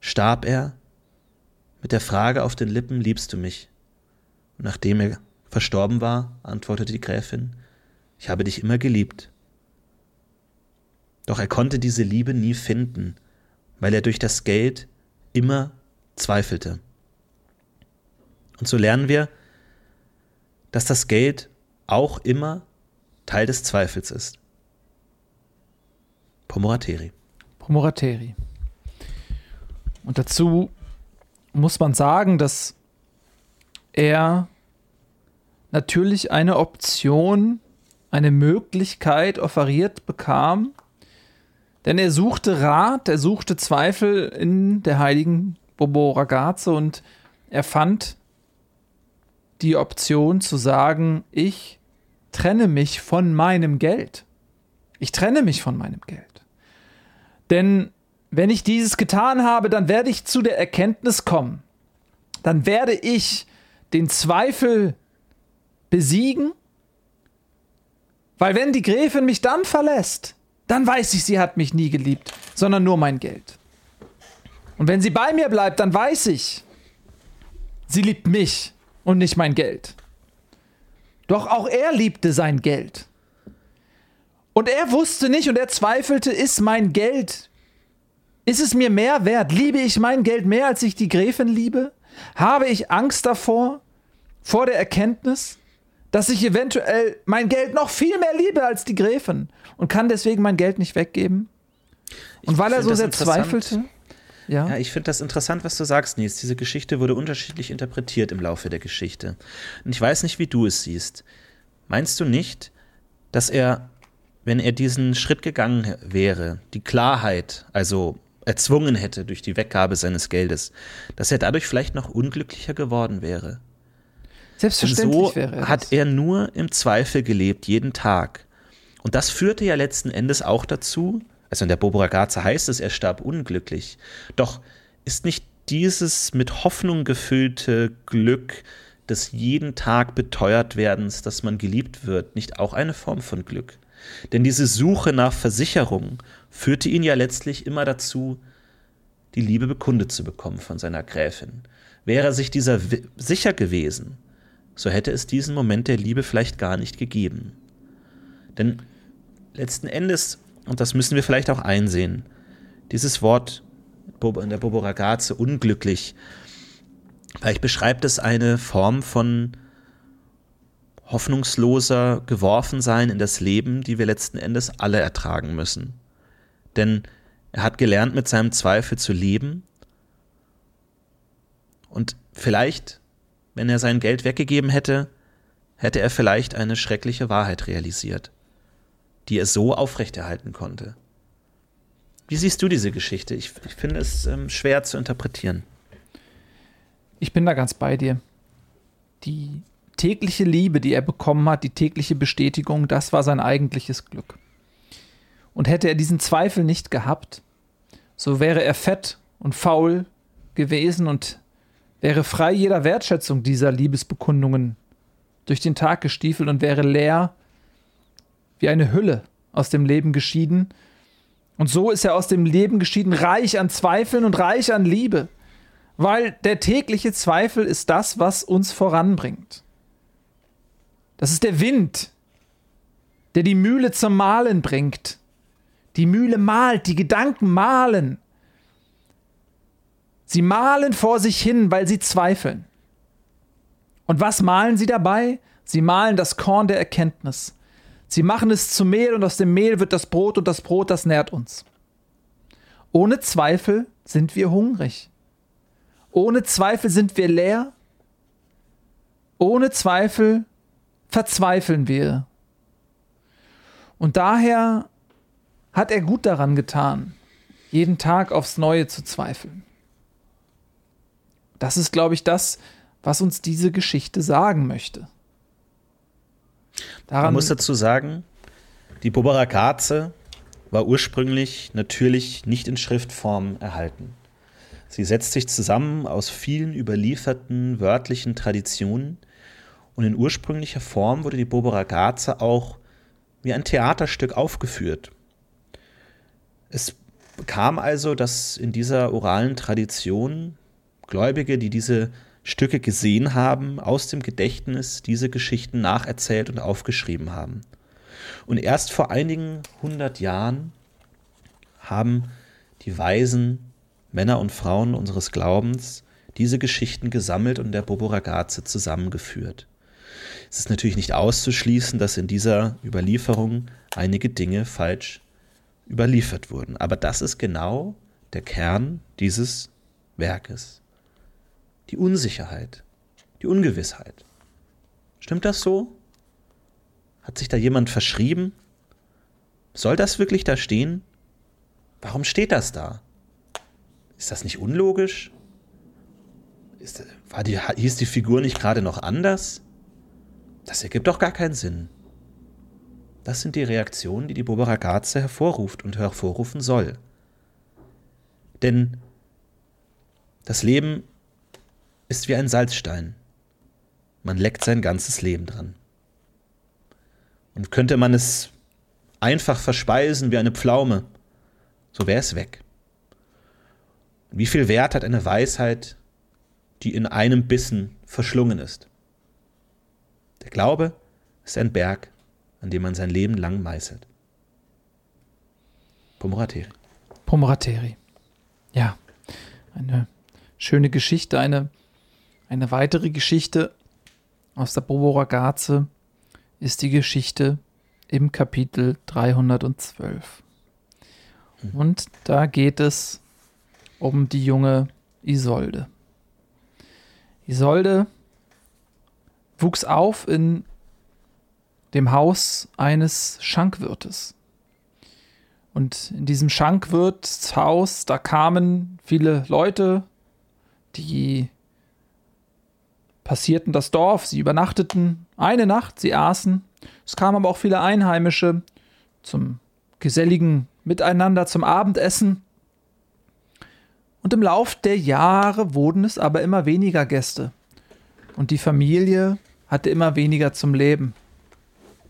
starb er mit der Frage auf den Lippen, liebst du mich? Und nachdem er verstorben war, antwortete die Gräfin, ich habe dich immer geliebt. Doch er konnte diese Liebe nie finden, weil er durch das Geld immer zweifelte. Und so lernen wir, dass das Geld auch immer Teil des Zweifels ist. Pomorateri. Pomorateri. Und dazu muss man sagen, dass er natürlich eine Option, eine Möglichkeit offeriert bekam, denn er suchte Rat, er suchte Zweifel in der heiligen Bobo Ragazze und er fand die Option zu sagen, ich trenne mich von meinem Geld. Ich trenne mich von meinem Geld. Denn wenn ich dieses getan habe, dann werde ich zu der Erkenntnis kommen. Dann werde ich den Zweifel besiegen. Weil wenn die Gräfin mich dann verlässt, dann weiß ich, sie hat mich nie geliebt, sondern nur mein Geld. Und wenn sie bei mir bleibt, dann weiß ich, sie liebt mich und nicht mein Geld. Doch auch er liebte sein Geld. Und er wusste nicht und er zweifelte, ist mein Geld ist es mir mehr wert? Liebe ich mein Geld mehr, als ich die Gräfin liebe? Habe ich Angst davor, vor der Erkenntnis, dass ich eventuell mein Geld noch viel mehr liebe als die Gräfin und kann deswegen mein Geld nicht weggeben? Und Ich weil er so sehr zweifelte? Ja. Ja, ich finde das interessant, was du sagst, Nils. Diese Geschichte wurde unterschiedlich interpretiert im Laufe der Geschichte. Und ich weiß nicht, wie du es siehst. Meinst du nicht, dass er, wenn er diesen Schritt gegangen wäre, die Klarheit, also erzwungen hätte durch die Weggabe seines Geldes, dass er dadurch vielleicht noch unglücklicher geworden wäre? Selbstverständlich so wäre er. hat er nur im Zweifel gelebt, jeden Tag. Und das führte ja letzten Endes auch dazu, also in der Bobo Ragazza heißt es, er starb unglücklich. Doch ist nicht dieses mit Hoffnung gefüllte Glück des jeden Tag beteuert werdens, dass man geliebt wird, nicht auch eine Form von Glück? Denn diese Suche nach Versicherung führte ihn ja letztlich immer dazu, die Liebe bekundet zu bekommen von seiner Gräfin. Wäre er sich dieser sicher gewesen, so hätte es diesen Moment der Liebe vielleicht gar nicht gegeben. Denn letzten Endes, und das müssen wir vielleicht auch einsehen, dieses Wort in der Bobo Ragazze, unglücklich, vielleicht beschreibt es eine Form von hoffnungsloser Geworfensein in das Leben, die wir letzten Endes alle ertragen müssen. Denn er hat gelernt, mit seinem Zweifel zu leben. Und vielleicht, wenn er sein Geld weggegeben hätte, hätte er vielleicht eine schreckliche Wahrheit realisiert, die er so aufrechterhalten konnte. Wie siehst du diese Geschichte? Ich, ich finde es ähm, schwer zu interpretieren. Ich bin da ganz bei dir. Die tägliche Liebe, die er bekommen hat, die tägliche Bestätigung, das war sein eigentliches Glück. Und hätte er diesen Zweifel nicht gehabt, so wäre er fett und faul gewesen und wäre frei jeder Wertschätzung dieser Liebesbekundungen durch den Tag gestiefelt und wäre leer wie eine Hülle aus dem Leben geschieden. Und so ist er aus dem Leben geschieden, reich an Zweifeln und reich an Liebe, weil der tägliche Zweifel ist das, was uns voranbringt. Das ist der Wind, der die Mühle zum Malen bringt. Die Mühle malt, die Gedanken malen. Sie malen vor sich hin, weil sie zweifeln. Und was malen sie dabei? Sie malen das Korn der Erkenntnis. Sie machen es zu Mehl und aus dem Mehl wird das Brot und das Brot, das nährt uns. Ohne Zweifel sind wir hungrig. Ohne Zweifel sind wir leer. Ohne Zweifel verzweifeln wir. Und daher hat er gut daran getan, jeden Tag aufs Neue zu zweifeln. Das ist, glaube ich, das, was uns diese Geschichte sagen möchte. Daran Man muss dazu sagen, die Bobara Katze war ursprünglich natürlich nicht in Schriftform erhalten. Sie setzt sich zusammen aus vielen überlieferten wörtlichen Traditionen und in ursprünglicher Form wurde die Bobara Katze auch wie ein Theaterstück aufgeführt. Es kam also, dass in dieser oralen Tradition Gläubige, die diese Stücke gesehen haben, aus dem Gedächtnis diese Geschichten nacherzählt und aufgeschrieben haben. Und erst vor einigen hundert Jahren haben die weisen Männer und Frauen unseres Glaubens diese Geschichten gesammelt und der Bobo Ragazze zusammengeführt. Es ist natürlich nicht auszuschließen, dass in dieser Überlieferung einige Dinge falsch überliefert wurden. Aber das ist genau der Kern dieses Werkes die Unsicherheit, die Ungewissheit. Stimmt das so? Hat sich da jemand verschrieben? Soll das wirklich da stehen? Warum steht das da? Ist das nicht unlogisch? Ist, war die, hieß die Figur nicht gerade noch anders? Das ergibt doch gar keinen Sinn. Das sind die Reaktionen, die die Bobaragaze hervorruft und hervorrufen soll. Denn das Leben ist wie ein Salzstein. Man leckt sein ganzes Leben dran. Und könnte man es einfach verspeisen wie eine Pflaume, so wäre es weg. Wie viel Wert hat eine Weisheit, die in einem Bissen verschlungen ist? Der Glaube ist ein Berg, an dem man sein Leben lang meißelt. Pomorateri. Pomorateri. Ja, eine schöne Geschichte, eine eine weitere Geschichte aus der Bobo Ragazze ist die Geschichte im Kapitel 312. Hm. Und da geht es um die junge Isolde. Isolde wuchs auf in dem Haus eines Schankwirtes. Und in diesem Schankwirtshaus, da kamen viele Leute, die passierten das Dorf, sie übernachteten eine Nacht, sie aßen. Es kamen aber auch viele Einheimische zum geselligen Miteinander, zum Abendessen. Und im Lauf der Jahre wurden es aber immer weniger Gäste. Und die Familie hatte immer weniger zum Leben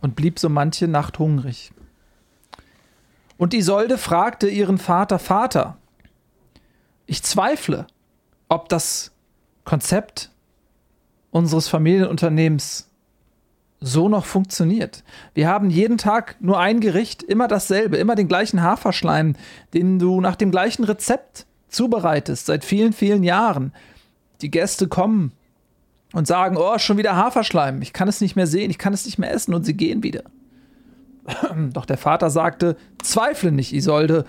und blieb so manche Nacht hungrig. Und Isolde fragte ihren Vater: Vater, ich zweifle, ob das Konzept unseres Familienunternehmens so noch funktioniert. Wir haben jeden Tag nur ein Gericht, immer dasselbe, immer den gleichen Haferschleim, den du nach dem gleichen Rezept zubereitest, seit vielen, vielen Jahren. Die Gäste kommen und sagen, oh, schon wieder Haferschleim, ich kann es nicht mehr sehen, ich kann es nicht mehr essen und sie gehen wieder. Doch der Vater sagte, zweifle nicht, Isolde,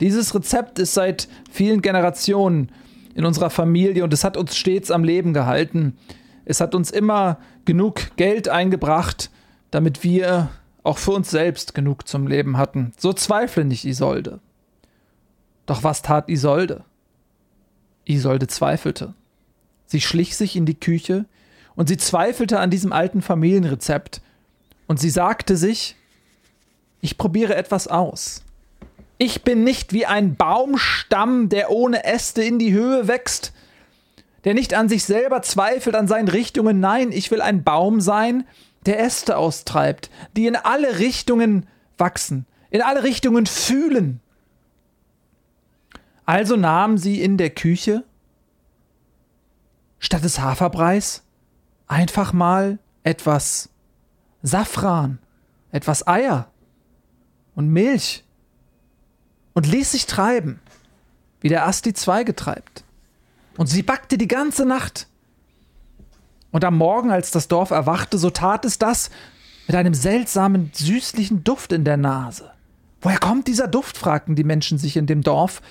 dieses Rezept ist seit vielen Generationen in unserer Familie und es hat uns stets am Leben gehalten. Es hat uns immer genug Geld eingebracht, damit wir auch für uns selbst genug zum Leben hatten. So zweifle nicht, Isolde. Doch was tat Isolde? Isolde zweifelte. Sie schlich sich in die Küche und sie zweifelte an diesem alten Familienrezept. Und sie sagte sich, ich probiere etwas aus. Ich bin nicht wie ein Baumstamm, der ohne Äste in die Höhe wächst, der nicht an sich selber zweifelt, an seinen Richtungen. Nein, ich will ein Baum sein, der Äste austreibt, die in alle Richtungen wachsen, in alle Richtungen fühlen. Also nahm sie in der Küche statt des Haferbreis einfach mal etwas Safran, etwas Eier und Milch und ließ sich treiben, wie der Ast die Zweige treibt. Und sie backte die ganze Nacht. Und am Morgen, als das Dorf erwachte, so tat es das mit einem seltsamen, süßlichen Duft in der Nase. Woher kommt dieser Duft? fragten die Menschen sich in dem Dorf.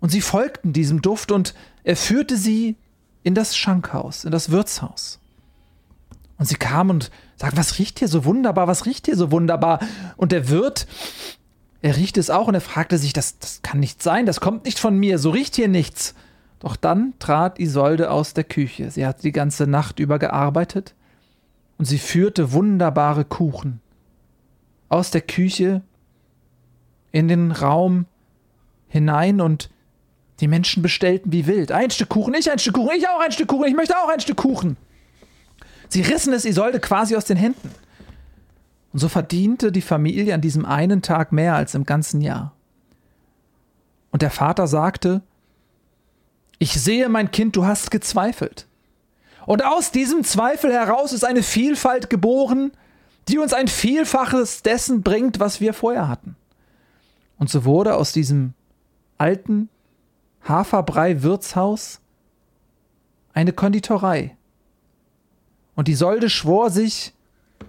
Und sie folgten diesem Duft und er führte sie in das Schankhaus, in das Wirtshaus. Und sie kam und sagte, was riecht hier so wunderbar, was riecht hier so wunderbar? Und der Wirt, er riecht es auch und er fragte sich, das, das kann nicht sein, das kommt nicht von mir, so riecht hier nichts. Doch dann trat Isolde aus der Küche. Sie hatte die ganze Nacht über gearbeitet und sie führte wunderbare Kuchen aus der Küche in den Raum hinein und die Menschen bestellten wie wild. Ein Stück Kuchen, ich ein Stück Kuchen, ich auch ein Stück Kuchen, ich möchte auch ein Stück Kuchen. Sie rissen es Isolde quasi aus den Händen. Und so verdiente die Familie an diesem einen Tag mehr als im ganzen Jahr. Und der Vater sagte, ich sehe, mein Kind, du hast gezweifelt. Und aus diesem Zweifel heraus ist eine Vielfalt geboren, die uns ein Vielfaches dessen bringt, was wir vorher hatten. Und so wurde aus diesem alten Haferbrei-Wirtshaus eine Konditorei. Und die Solde schwor sich,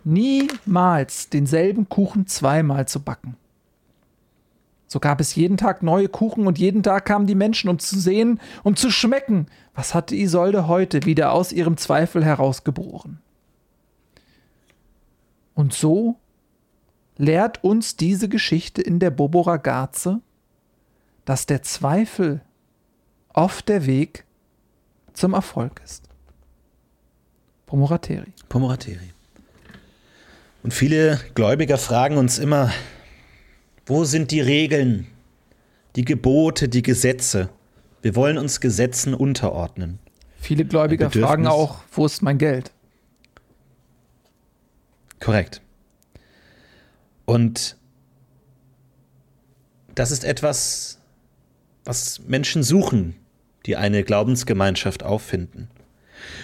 niemals denselben Kuchen zweimal zu backen. So gab es jeden Tag neue Kuchen und jeden Tag kamen die Menschen, um zu sehen, um zu schmecken, was hatte Isolde heute wieder aus ihrem Zweifel herausgeboren. Und so lehrt uns diese Geschichte in der Bobora Garze, dass der Zweifel oft der Weg zum Erfolg ist. Pomorateri. Pomorateri. Und viele Gläubiger fragen uns immer, wo sind die Regeln, die Gebote, die Gesetze? Wir wollen uns Gesetzen unterordnen. Viele Gläubiger fragen auch, wo ist mein Geld? Korrekt. Und das ist etwas, was Menschen suchen, die eine Glaubensgemeinschaft auffinden.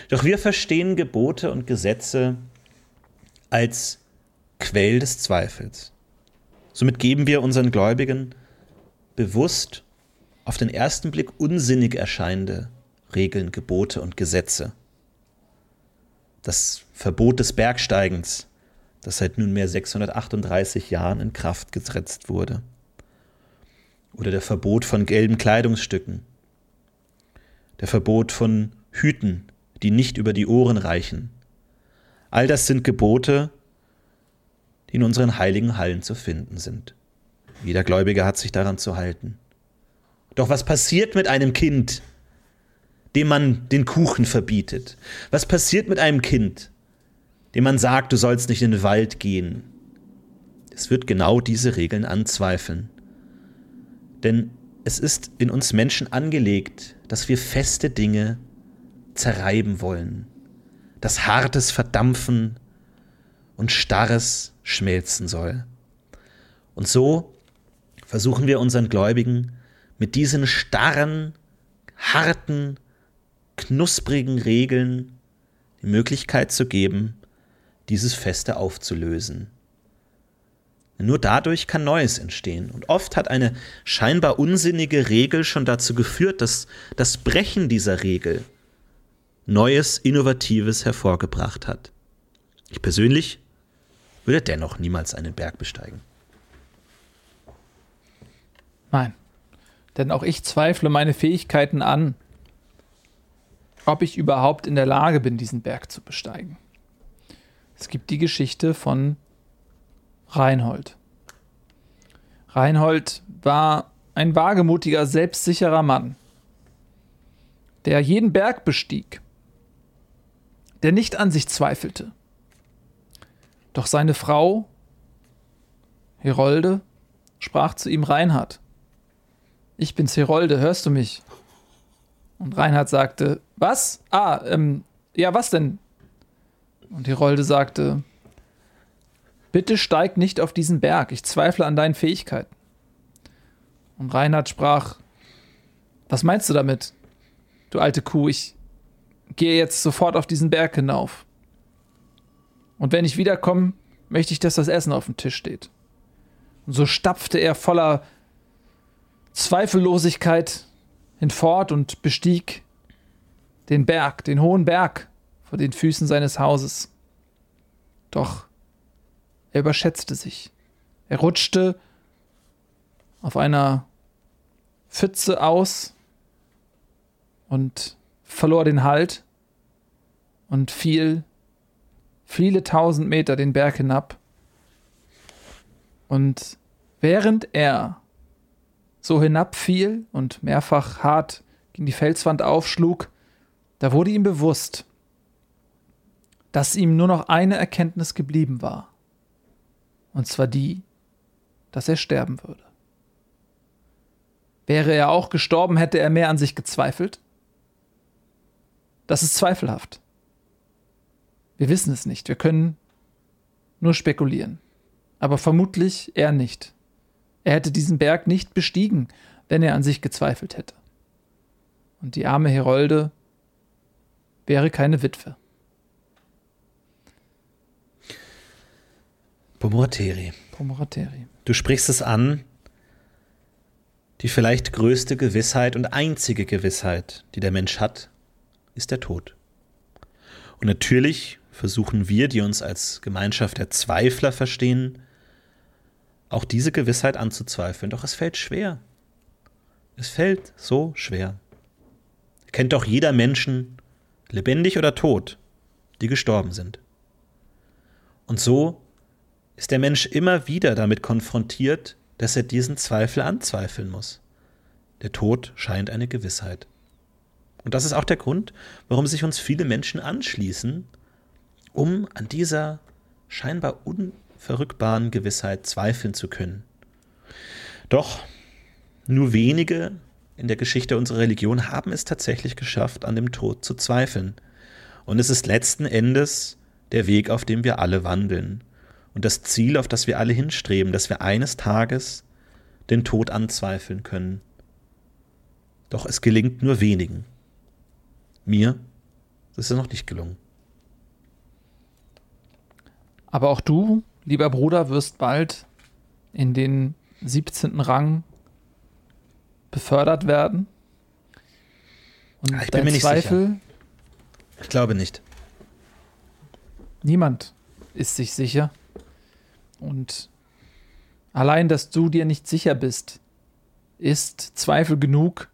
Doch wir verstehen Gebote und Gesetze als Quell des Zweifels. Somit geben wir unseren Gläubigen bewusst auf den ersten Blick unsinnig erscheinende Regeln, Gebote und Gesetze. Das Verbot des Bergsteigens, das seit nunmehr 638 Jahren in Kraft gesetzt wurde. Oder der Verbot von gelben Kleidungsstücken. Der Verbot von Hüten, die nicht über die Ohren reichen. All das sind Gebote, in unseren heiligen Hallen zu finden sind. Jeder Gläubige hat sich daran zu halten. Doch was passiert mit einem Kind, dem man den Kuchen verbietet? Was passiert mit einem Kind, dem man sagt, du sollst nicht in den Wald gehen? Es wird genau diese Regeln anzweifeln. Denn es ist in uns Menschen angelegt, dass wir feste Dinge zerreiben wollen, dass Hartes verdampfen und Starres schmelzen soll. Und so versuchen wir unseren Gläubigen mit diesen starren, harten, knusprigen Regeln die Möglichkeit zu geben, dieses Feste aufzulösen. Nur dadurch kann Neues entstehen. Und oft hat eine scheinbar unsinnige Regel schon dazu geführt, dass das Brechen dieser Regel Neues, Innovatives hervorgebracht hat. Ich persönlich würde dennoch niemals einen Berg besteigen. Nein, denn auch ich zweifle meine Fähigkeiten an, ob ich überhaupt in der Lage bin, diesen Berg zu besteigen. Es gibt die Geschichte von Reinhold. Reinhold war ein wagemutiger, selbstsicherer Mann, der jeden Berg bestieg der nicht an sich zweifelte. Doch seine Frau, Herolde, sprach zu ihm Reinhard. Ich bin's Herolde, hörst du mich? Und Reinhard sagte, was? Ah, ähm, ja, was denn? Und Herolde sagte, bitte steig nicht auf diesen Berg, ich zweifle an deinen Fähigkeiten. Und Reinhard sprach, was meinst du damit, du alte Kuh, ich gehe jetzt sofort auf diesen Berg hinauf. Und wenn ich wiederkomme, möchte ich, dass das Essen auf dem Tisch steht. Und so stapfte er voller Zweifellosigkeit hinfort und bestieg den Berg, den hohen Berg vor den Füßen seines Hauses. Doch er überschätzte sich. Er rutschte auf einer Pfütze aus und verlor den Halt und fiel viele tausend Meter den Berg hinab. Und während er so hinabfiel und mehrfach hart gegen die Felswand aufschlug, da wurde ihm bewusst, dass ihm nur noch eine Erkenntnis geblieben war. Und zwar die, dass er sterben würde. Wäre er auch gestorben, hätte er mehr an sich gezweifelt? Das ist zweifelhaft. Wir wissen es nicht. Wir können nur spekulieren. Aber vermutlich er nicht. Er hätte diesen Berg nicht bestiegen, wenn er an sich gezweifelt hätte. Und die arme Herolde wäre keine Witwe. Pomorateri. Pomorateri. Du sprichst es an, die vielleicht größte Gewissheit und einzige Gewissheit, die der Mensch hat, ist der Tod. Und natürlich versuchen wir, die uns als Gemeinschaft der Zweifler verstehen, auch diese Gewissheit anzuzweifeln. Doch es fällt schwer. Es fällt so schwer. Kennt doch jeder Menschen, lebendig oder tot, die gestorben sind. Und so ist der Mensch immer wieder damit konfrontiert, dass er diesen Zweifel anzweifeln muss. Der Tod scheint eine Gewissheit. Und das ist auch der Grund, warum sich uns viele Menschen anschließen, um an dieser scheinbar unverrückbaren Gewissheit zweifeln zu können. Doch nur wenige in der Geschichte unserer Religion haben es tatsächlich geschafft, an dem Tod zu zweifeln. Und es ist letzten Endes der Weg, auf dem wir alle wandeln. Und das Ziel, auf das wir alle hinstreben, dass wir eines Tages den Tod anzweifeln können. Doch es gelingt nur wenigen. Mir ist es noch nicht gelungen. Aber auch du, lieber Bruder, wirst bald in den 17. Rang befördert werden. Und ich bin mir nicht Zweifel, sicher. Ich glaube nicht. Niemand ist sich sicher. Und allein, dass du dir nicht sicher bist, ist Zweifel genug,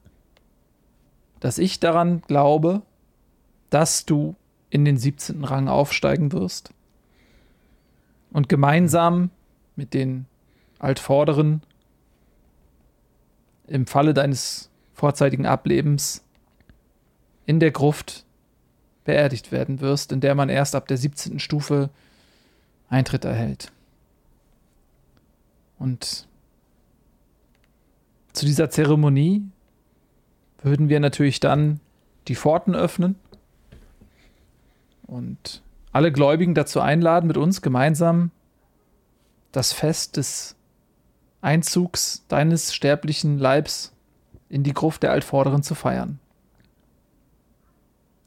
dass ich daran glaube, dass du in den 17. Rang aufsteigen wirst und gemeinsam mit den Altvorderen im Falle deines vorzeitigen Ablebens in der Gruft beerdigt werden wirst, in der man erst ab der 17. Stufe Eintritt erhält. Und zu dieser Zeremonie würden wir natürlich dann die Pforten öffnen und alle Gläubigen dazu einladen, mit uns gemeinsam das Fest des Einzugs deines sterblichen Leibs in die Gruft der Altvorderen zu feiern.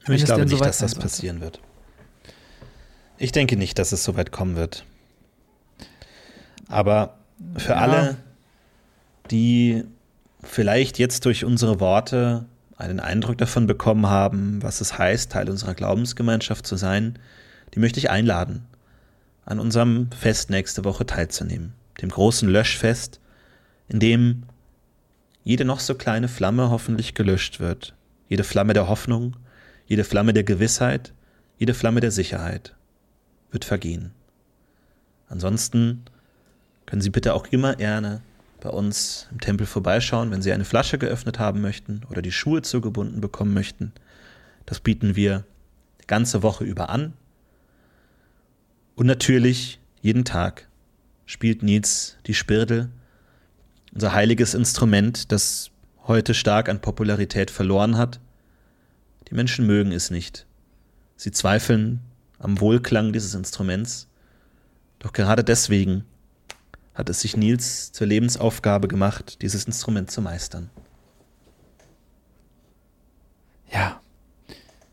Wenn ich glaube nicht, dass das passieren wird. Ich denke nicht, dass es so weit kommen wird. Aber für ja. alle, die vielleicht jetzt durch unsere Worte einen Eindruck davon bekommen haben, was es heißt, Teil unserer Glaubensgemeinschaft zu sein, die möchte ich einladen, an unserem Fest nächste Woche teilzunehmen, dem großen Löschfest, in dem jede noch so kleine Flamme hoffentlich gelöscht wird, jede Flamme der Hoffnung, jede Flamme der Gewissheit, jede Flamme der Sicherheit wird vergehen. Ansonsten können Sie bitte auch immer gerne bei uns im Tempel vorbeischauen, wenn Sie eine Flasche geöffnet haben möchten oder die Schuhe zugebunden bekommen möchten. Das bieten wir ganze Woche über an. Und natürlich jeden Tag spielt Nils die Spirdel, unser heiliges Instrument, das heute stark an Popularität verloren hat. Die Menschen mögen es nicht. Sie zweifeln am Wohlklang dieses Instruments. Doch gerade deswegen hat es sich Nils zur Lebensaufgabe gemacht, dieses Instrument zu meistern. Ja,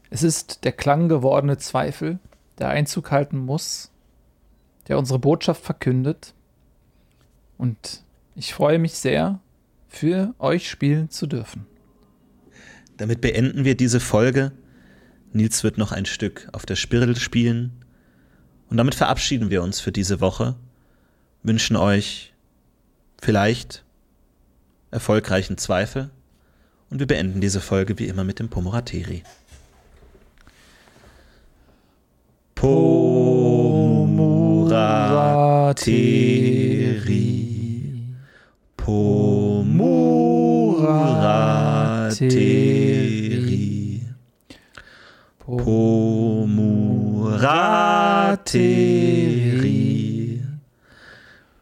es ist der klang gewordene Zweifel, der Einzug halten muss, der unsere Botschaft verkündet. Und ich freue mich sehr, für euch spielen zu dürfen. Damit beenden wir diese Folge. Nils wird noch ein Stück auf der Spirl spielen. Und damit verabschieden wir uns für diese Woche, wünschen euch vielleicht erfolgreichen Zweifel und wir beenden diese Folge wie immer mit dem Pomorateri. Pomorateri. Pomorateri. Pomorateri.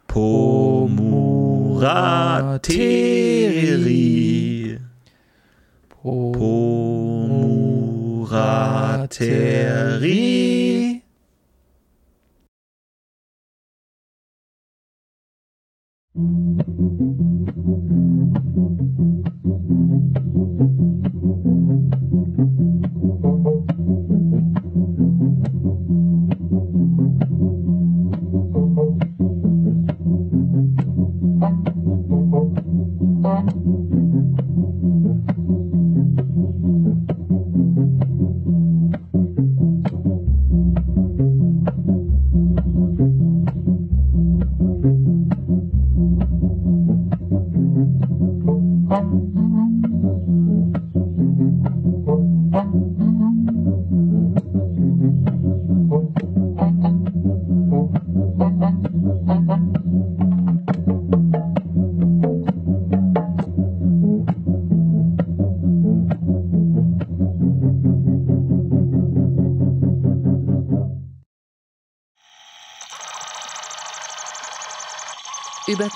Pomorateri. Pomorateri.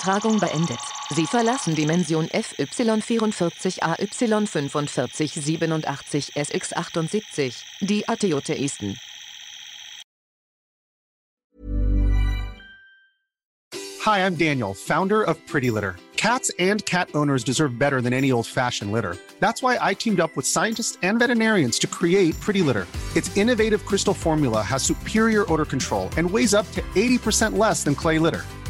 Übertragung beendet. Sie verlassen Dimension FY44AY4587 SX78, die Atiote Easton. Hi, I'm Daniel, founder of Pretty Litter. Cats and cat owners deserve better than any old fashioned litter. That's why I teamed up with scientists and veterinarians to create Pretty Litter. Its innovative crystal formula has superior odor control and weighs up to 80% less than clay litter.